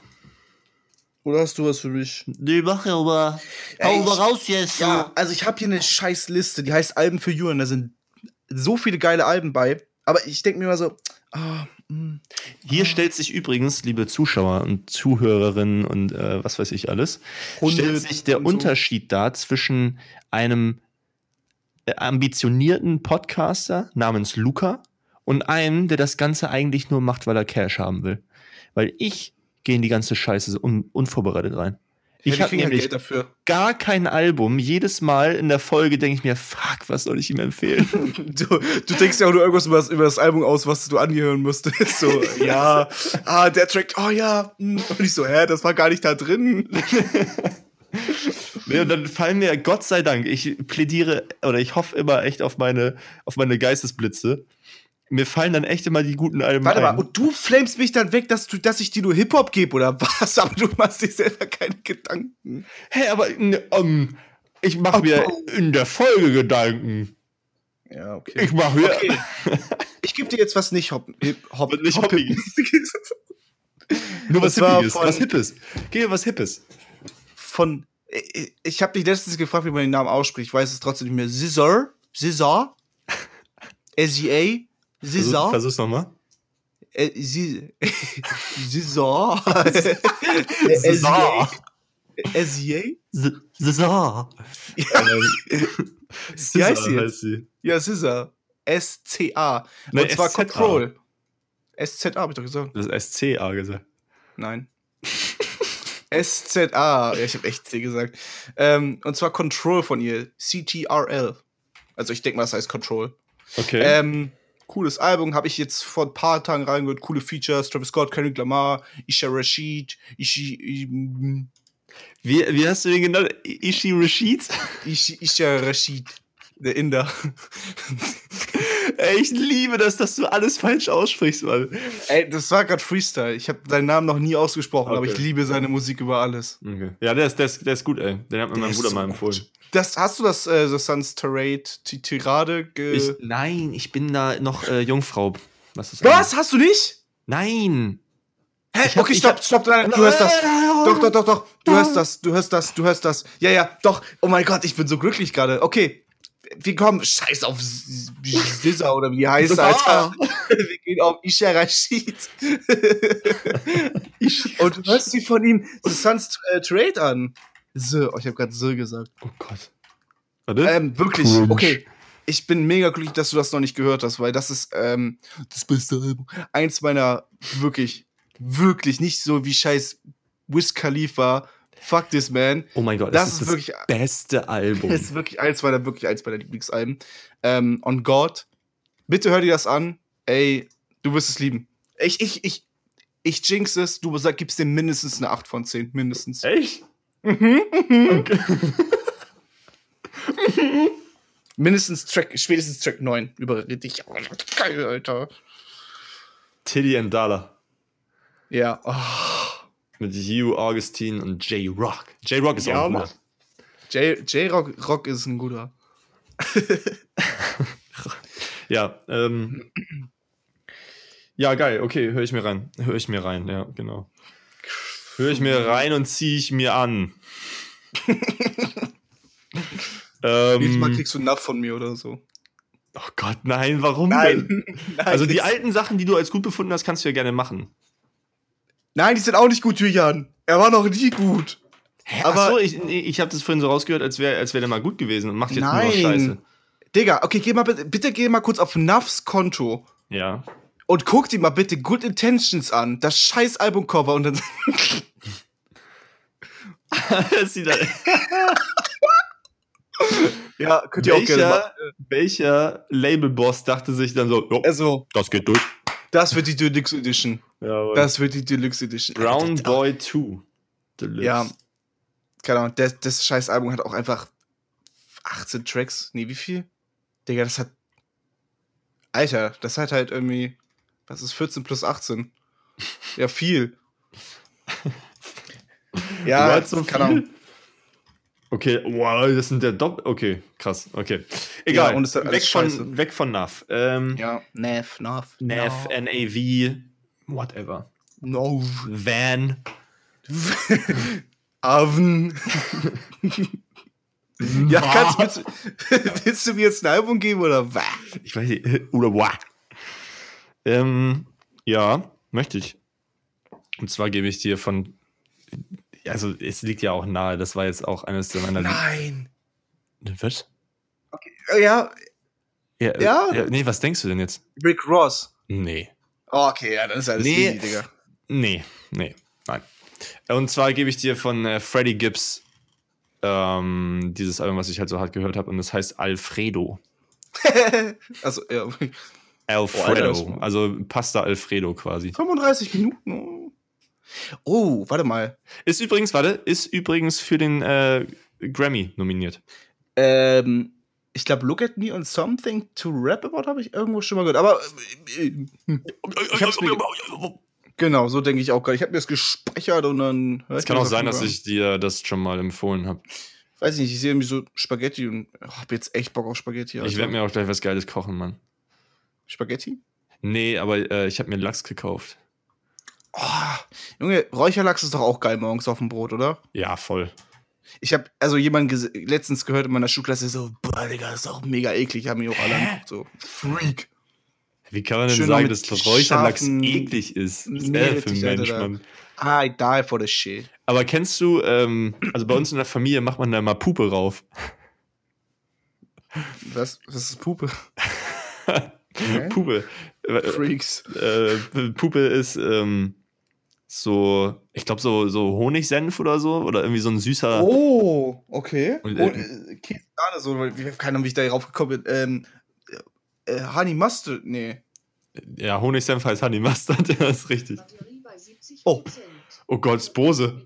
Oder hast du was für mich? Nee, mach ja aber. Hau ich- raus jetzt. Ja, also ich habe hier eine scheiß Liste, die heißt Alben für Julian. Da sind so viele geile Alben bei. Aber ich denke mir immer so, ah, hm. Hier stellt sich übrigens, liebe Zuschauer und Zuhörerinnen und äh, was weiß ich alles, Hunde stellt sich der so. Unterschied dar zwischen einem äh, ambitionierten Podcaster namens Luca und einem, der das Ganze eigentlich nur macht, weil er Cash haben will. Weil ich gehe in die ganze Scheiße so un unvorbereitet rein. Ich habe nämlich gar kein Album. Jedes Mal in der Folge denke ich mir, fuck, was soll ich ihm empfehlen? Du, du denkst ja auch nur irgendwas über das, über das Album aus, was du angehören müsstest. So, ja, ah, der Track, oh ja. hm. Und ich so, hä, das war gar nicht da drin. Nee, und dann fallen mir, Gott sei Dank, ich plädiere oder ich hoffe immer echt auf meine, auf meine Geistesblitze. Mir fallen dann echt immer die guten Alben Warte ein. mal, und du flamest mich dann weg, dass, du, dass ich dir nur Hip-Hop gebe oder was? Aber du machst dir selber keine Gedanken. Hä, aber ne, ähm, ich mache mir in der Folge Gedanken. Ja, okay. Ich mache mir. Okay. Ich gebe dir jetzt was nicht Hop, Hop, Nicht Hop- Hoppiges. Nur was von- Was Hippes. Geh mir was Hippes. Von, ich, ich habe dich letztens gefragt, wie man den Namen ausspricht. Ich weiß es trotzdem nicht mehr. Scissor? Scissor? SGA? Versuch, versuch's nochmal. Äh, Sie- Scissor? Scissor. SGA? So. Wie heißt jetzt? heißt sie. Ja, Scissor. S-C-A. Nein, Und zwar SZA. Control. S-Z-A, hab ich doch gesagt. Das ist SCA gesagt. Nein. S-Z-A. Ja, ich habe echt C gesagt. Ähm, und zwar Control von ihr. C-T-R-L. Also ich denke mal, das heißt Control. Okay. Ähm, cooles Album, habe ich jetzt vor ein paar Tagen reingehört. Coole Features. Travis Scott, Kendrick Lamar, Isha Rashid, Ishi, wie, wie hast du den genannt? Ishi Rashid? Ishi, Isha Rashid. Der Inder. Ey, ich liebe das, dass du alles falsch aussprichst, Mann. Ey, das war gerade Freestyle. Ich habe seinen Namen noch nie ausgesprochen, aber Okay. ich liebe seine Musik über alles. Okay. Ja, der ist, der, ist, der ist gut, ey. Den hat mir Der mein Bruder so mal gut. empfohlen. Das, hast du das äh, The Sun's Tirade, Tirade ge Ich, nein, ich bin da noch äh, Jungfrau. Was ist Was? Hast du nicht? Nein. Hä? Hab- okay, stopp, hab- stopp, nein, du hörst das. Doch, doch, doch, doch. Du hörst das, du hörst das, du hörst das. Ja, ja, doch. Oh mein Gott, ich bin so glücklich gerade. Okay. Wir kommen, scheiß auf Sissa oder wie die heißt, Sissa. Alter. Wir gehen auf Isha Rashid. Und du hörst sie von ihm The Sun's äh, Trade an. So, oh, ich habe gerade so gesagt. Oh Gott. Warte. Ähm, wirklich, Cringe. okay. Ich bin mega glücklich, dass du das noch nicht gehört hast, weil das ist ähm, das beste Album. Eins meiner wirklich, wirklich nicht so wie scheiß Wiz Khalifa. Fuck this man. oh mein Gott, das das, ist ist das wirklich- beste Album. Das ist wirklich eins meiner, wirklich eins meiner Lieblingsalben. Ähm, On God. Bitte hör dir das an. Ey, du wirst es lieben. Ich, ich, ich, ich jinx es. Du gibst dem mindestens eine 8 von 10. Mindestens. Echt? Mhm, mhm. Okay. Mindestens Track, spätestens Track 9. Überrede dich. Geil, Alter. Tiddy and Dala. Ja. Oh. Mit Hugh Augustine und J-Rock. J-Rock ist Ja, auch gut. J- J-Rock Rock ist ein guter. Ja, ähm. Ja, geil, okay, höre ich mir rein. Höre ich mir rein, ja, genau. Höre ich mir rein und ziehe ich mir an. Nächstes Mal ähm, kriegst du Napf von mir oder so. oh Gott, nein, warum denn? Nein, Also die alten Sachen, die du als gut befunden hast, kannst du ja gerne machen. Nein, die sind auch nicht gut, Julian. Er war noch nie gut. Aber Achso, ich, ich habe das vorhin so rausgehört, als wäre als wär der mal gut gewesen und macht jetzt nur noch Scheiße. Nein. Digga, okay, geh mal bitte, bitte geh mal kurz auf Nuffs Konto Ja. und guck dir mal bitte Good Intentions an. Das scheiß Albumcover und dann. das sieht ja, könnt ihr auch gerne welcher, welcher Labelboss dachte sich dann so, jo, Also, das geht durch. das wird die Deluxe Edition. Ja, Das wird die Deluxe Edition. Brown Boy 2. Deluxe. Ja. Keine Ahnung, das, das scheiß Album hat auch einfach 18 Tracks. Nee, wie viel? Digga, das hat. Alter, das hat halt irgendwie. Was ist 14 plus 18? Ja, viel. ja, Du so keine? Ahnung. Okay, wow, das sind der Doppel. Okay, krass, okay. Egal, Ja, und es ist alles weg, von, weg von NAV. Ähm, Ja, Nav, Nav. NAV, NAV, whatever. No. Van. Oven. ja, kannst willst, du- willst du mir jetzt ein Album geben oder was? Ich weiß nicht, oder wow. Ähm, ja, möchte ich. Und zwar gebe ich dir von. Also, es liegt ja auch nahe, das war jetzt auch eines meiner. Nein. Was? Ja, Ja, Ja? ja. Nee, was denkst du denn jetzt? Rick Ross. Nee. Oh, okay, ja, dann ist alles Nee. easy, Digga. Nee, nee, nein. Und zwar gebe ich dir von äh, Freddie Gibbs ähm, dieses Album, was ich halt so hart gehört habe, und das heißt Alfredo. also, ja. Alfredo. das- also Pasta Alfredo quasi. 35 Minuten. oh. Oh, warte mal. Ist übrigens, warte, ist übrigens für den äh, Grammy nominiert. Ähm, ich glaube, Look at Me and Something to Rap About habe ich irgendwo schon mal gehört. Aber äh, ich hab's mir, genau, so denke ich auch gerade. Ich habe mir das gespeichert und dann. Es ich kann auch sein, dass ich dir das schon mal empfohlen habe. Weiß ich nicht, ich sehe irgendwie so Spaghetti und habe jetzt echt Bock auf Spaghetti. Ich Alter. werde mir auch gleich was Geiles kochen, Mann. Spaghetti? Nee, aber äh, ich habe mir Lachs gekauft. Oh, Junge, Räucherlachs ist doch auch geil morgens auf dem Brot, oder? Ja, voll. Ich habe also jemanden ges- letztens gehört in meiner Schulklasse so, boah, Digga, das ist auch mega eklig. Haben mich auch alle angeguckt, so, Freak. Wie kann man denn Schön sagen, dass Räucherlachs eklig ist? Was ist er für ein Mensch. Mann? I die for the shit. Aber kennst du, ähm, also bei uns in der Familie macht man da mal Pupe rauf. Was, was ist Pupe? Hä? Pupe. Äh, Freaks. äh, Pupe ist ähm, so, ich glaube, so, so Honigsenf oder so. Oder irgendwie so ein süßer. Oh, okay. Und, Und, äh, äh, Käse Sahne, so, ich keine Ahnung, wie ich da drauf gekommen bin. Ähm, äh, Honey Mustard, nee. Ja, Honigsenf heißt Honey Mustard, ja, ist richtig. Oh. Oh Gott, Bose.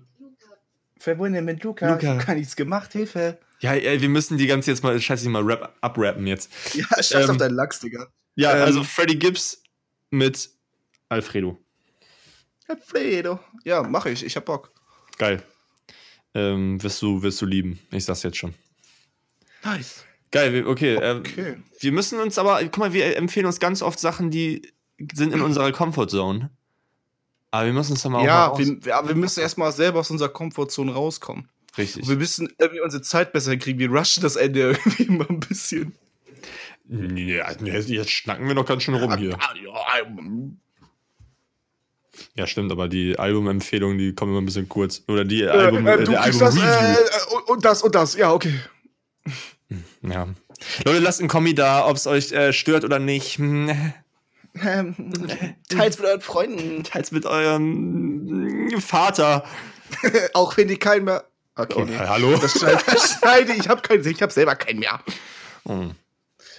Verbunden mit Luca. Luca. Ich hab gar nichts gemacht, Hilfe. Ja, ey, wir müssen die ganze jetzt mal, scheiße, mal rap, abrappen jetzt. Ja, scheiß Ähm, auf deinen Lachs, Digga. Ja, Ähm, also Freddie Gibbs mit Alfredo. Alfredo. Ja, mache ich. Ich hab Bock. Geil. Ähm, wirst du, wirst du lieben. Ich sag's jetzt schon. Nice. Geil, wir- okay. ähm, Okay. wir müssen uns aber, guck mal, wir empfehlen uns ganz oft Sachen, die sind in unserer Comfortzone. Aber wir müssen uns dann mal Ja, auch mal wir, ja, wir müssen erstmal selber aus unserer Komfortzone rauskommen. aus- Richtig. Und wir müssen irgendwie unsere Zeit besser hinkriegen. Wir rushen das Ende irgendwie mal ein bisschen. Ja, jetzt schnacken wir noch ganz schön rum hier. Ja, stimmt, aber die Albumempfehlungen, die kommen immer ein bisschen kurz. Oder die Äh, Album, äh, äh, du der kriegst das, Album-Review. äh, und- das und das. Ja, okay. Ja. Leute, lasst einen Kommi da, ob es euch äh, stört oder nicht. Hm, Ähm, teils mit euren Freunden. Teils mit eurem Vater. Auch wenn die keinen mehr. Okay, Oh, nee. hallo? Das schneide, ich. habe keinen, ich habe selber keinen mehr. Hm.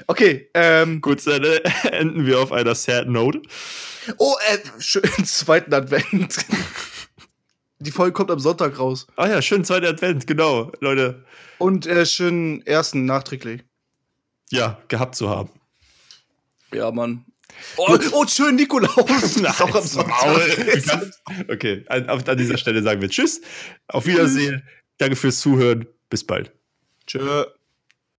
Okay, ähm, Gut, dann äh, enden wir auf einer Sad Note. oh, äh, schönen zweiten Advent. Die Folge kommt am Sonntag raus. Ah ja, schön, zweiter Advent, genau, Leute. Und äh, schönen ersten nachträglich. Ja, gehabt zu haben. Ja, Mann. Oh, oh schön Nikolaus. Ist auch am Sonntag. Okay, an, auf- an dieser Stelle sagen wir Tschüss, auf Wiedersehen, danke fürs Zuhören, bis bald. Tschö.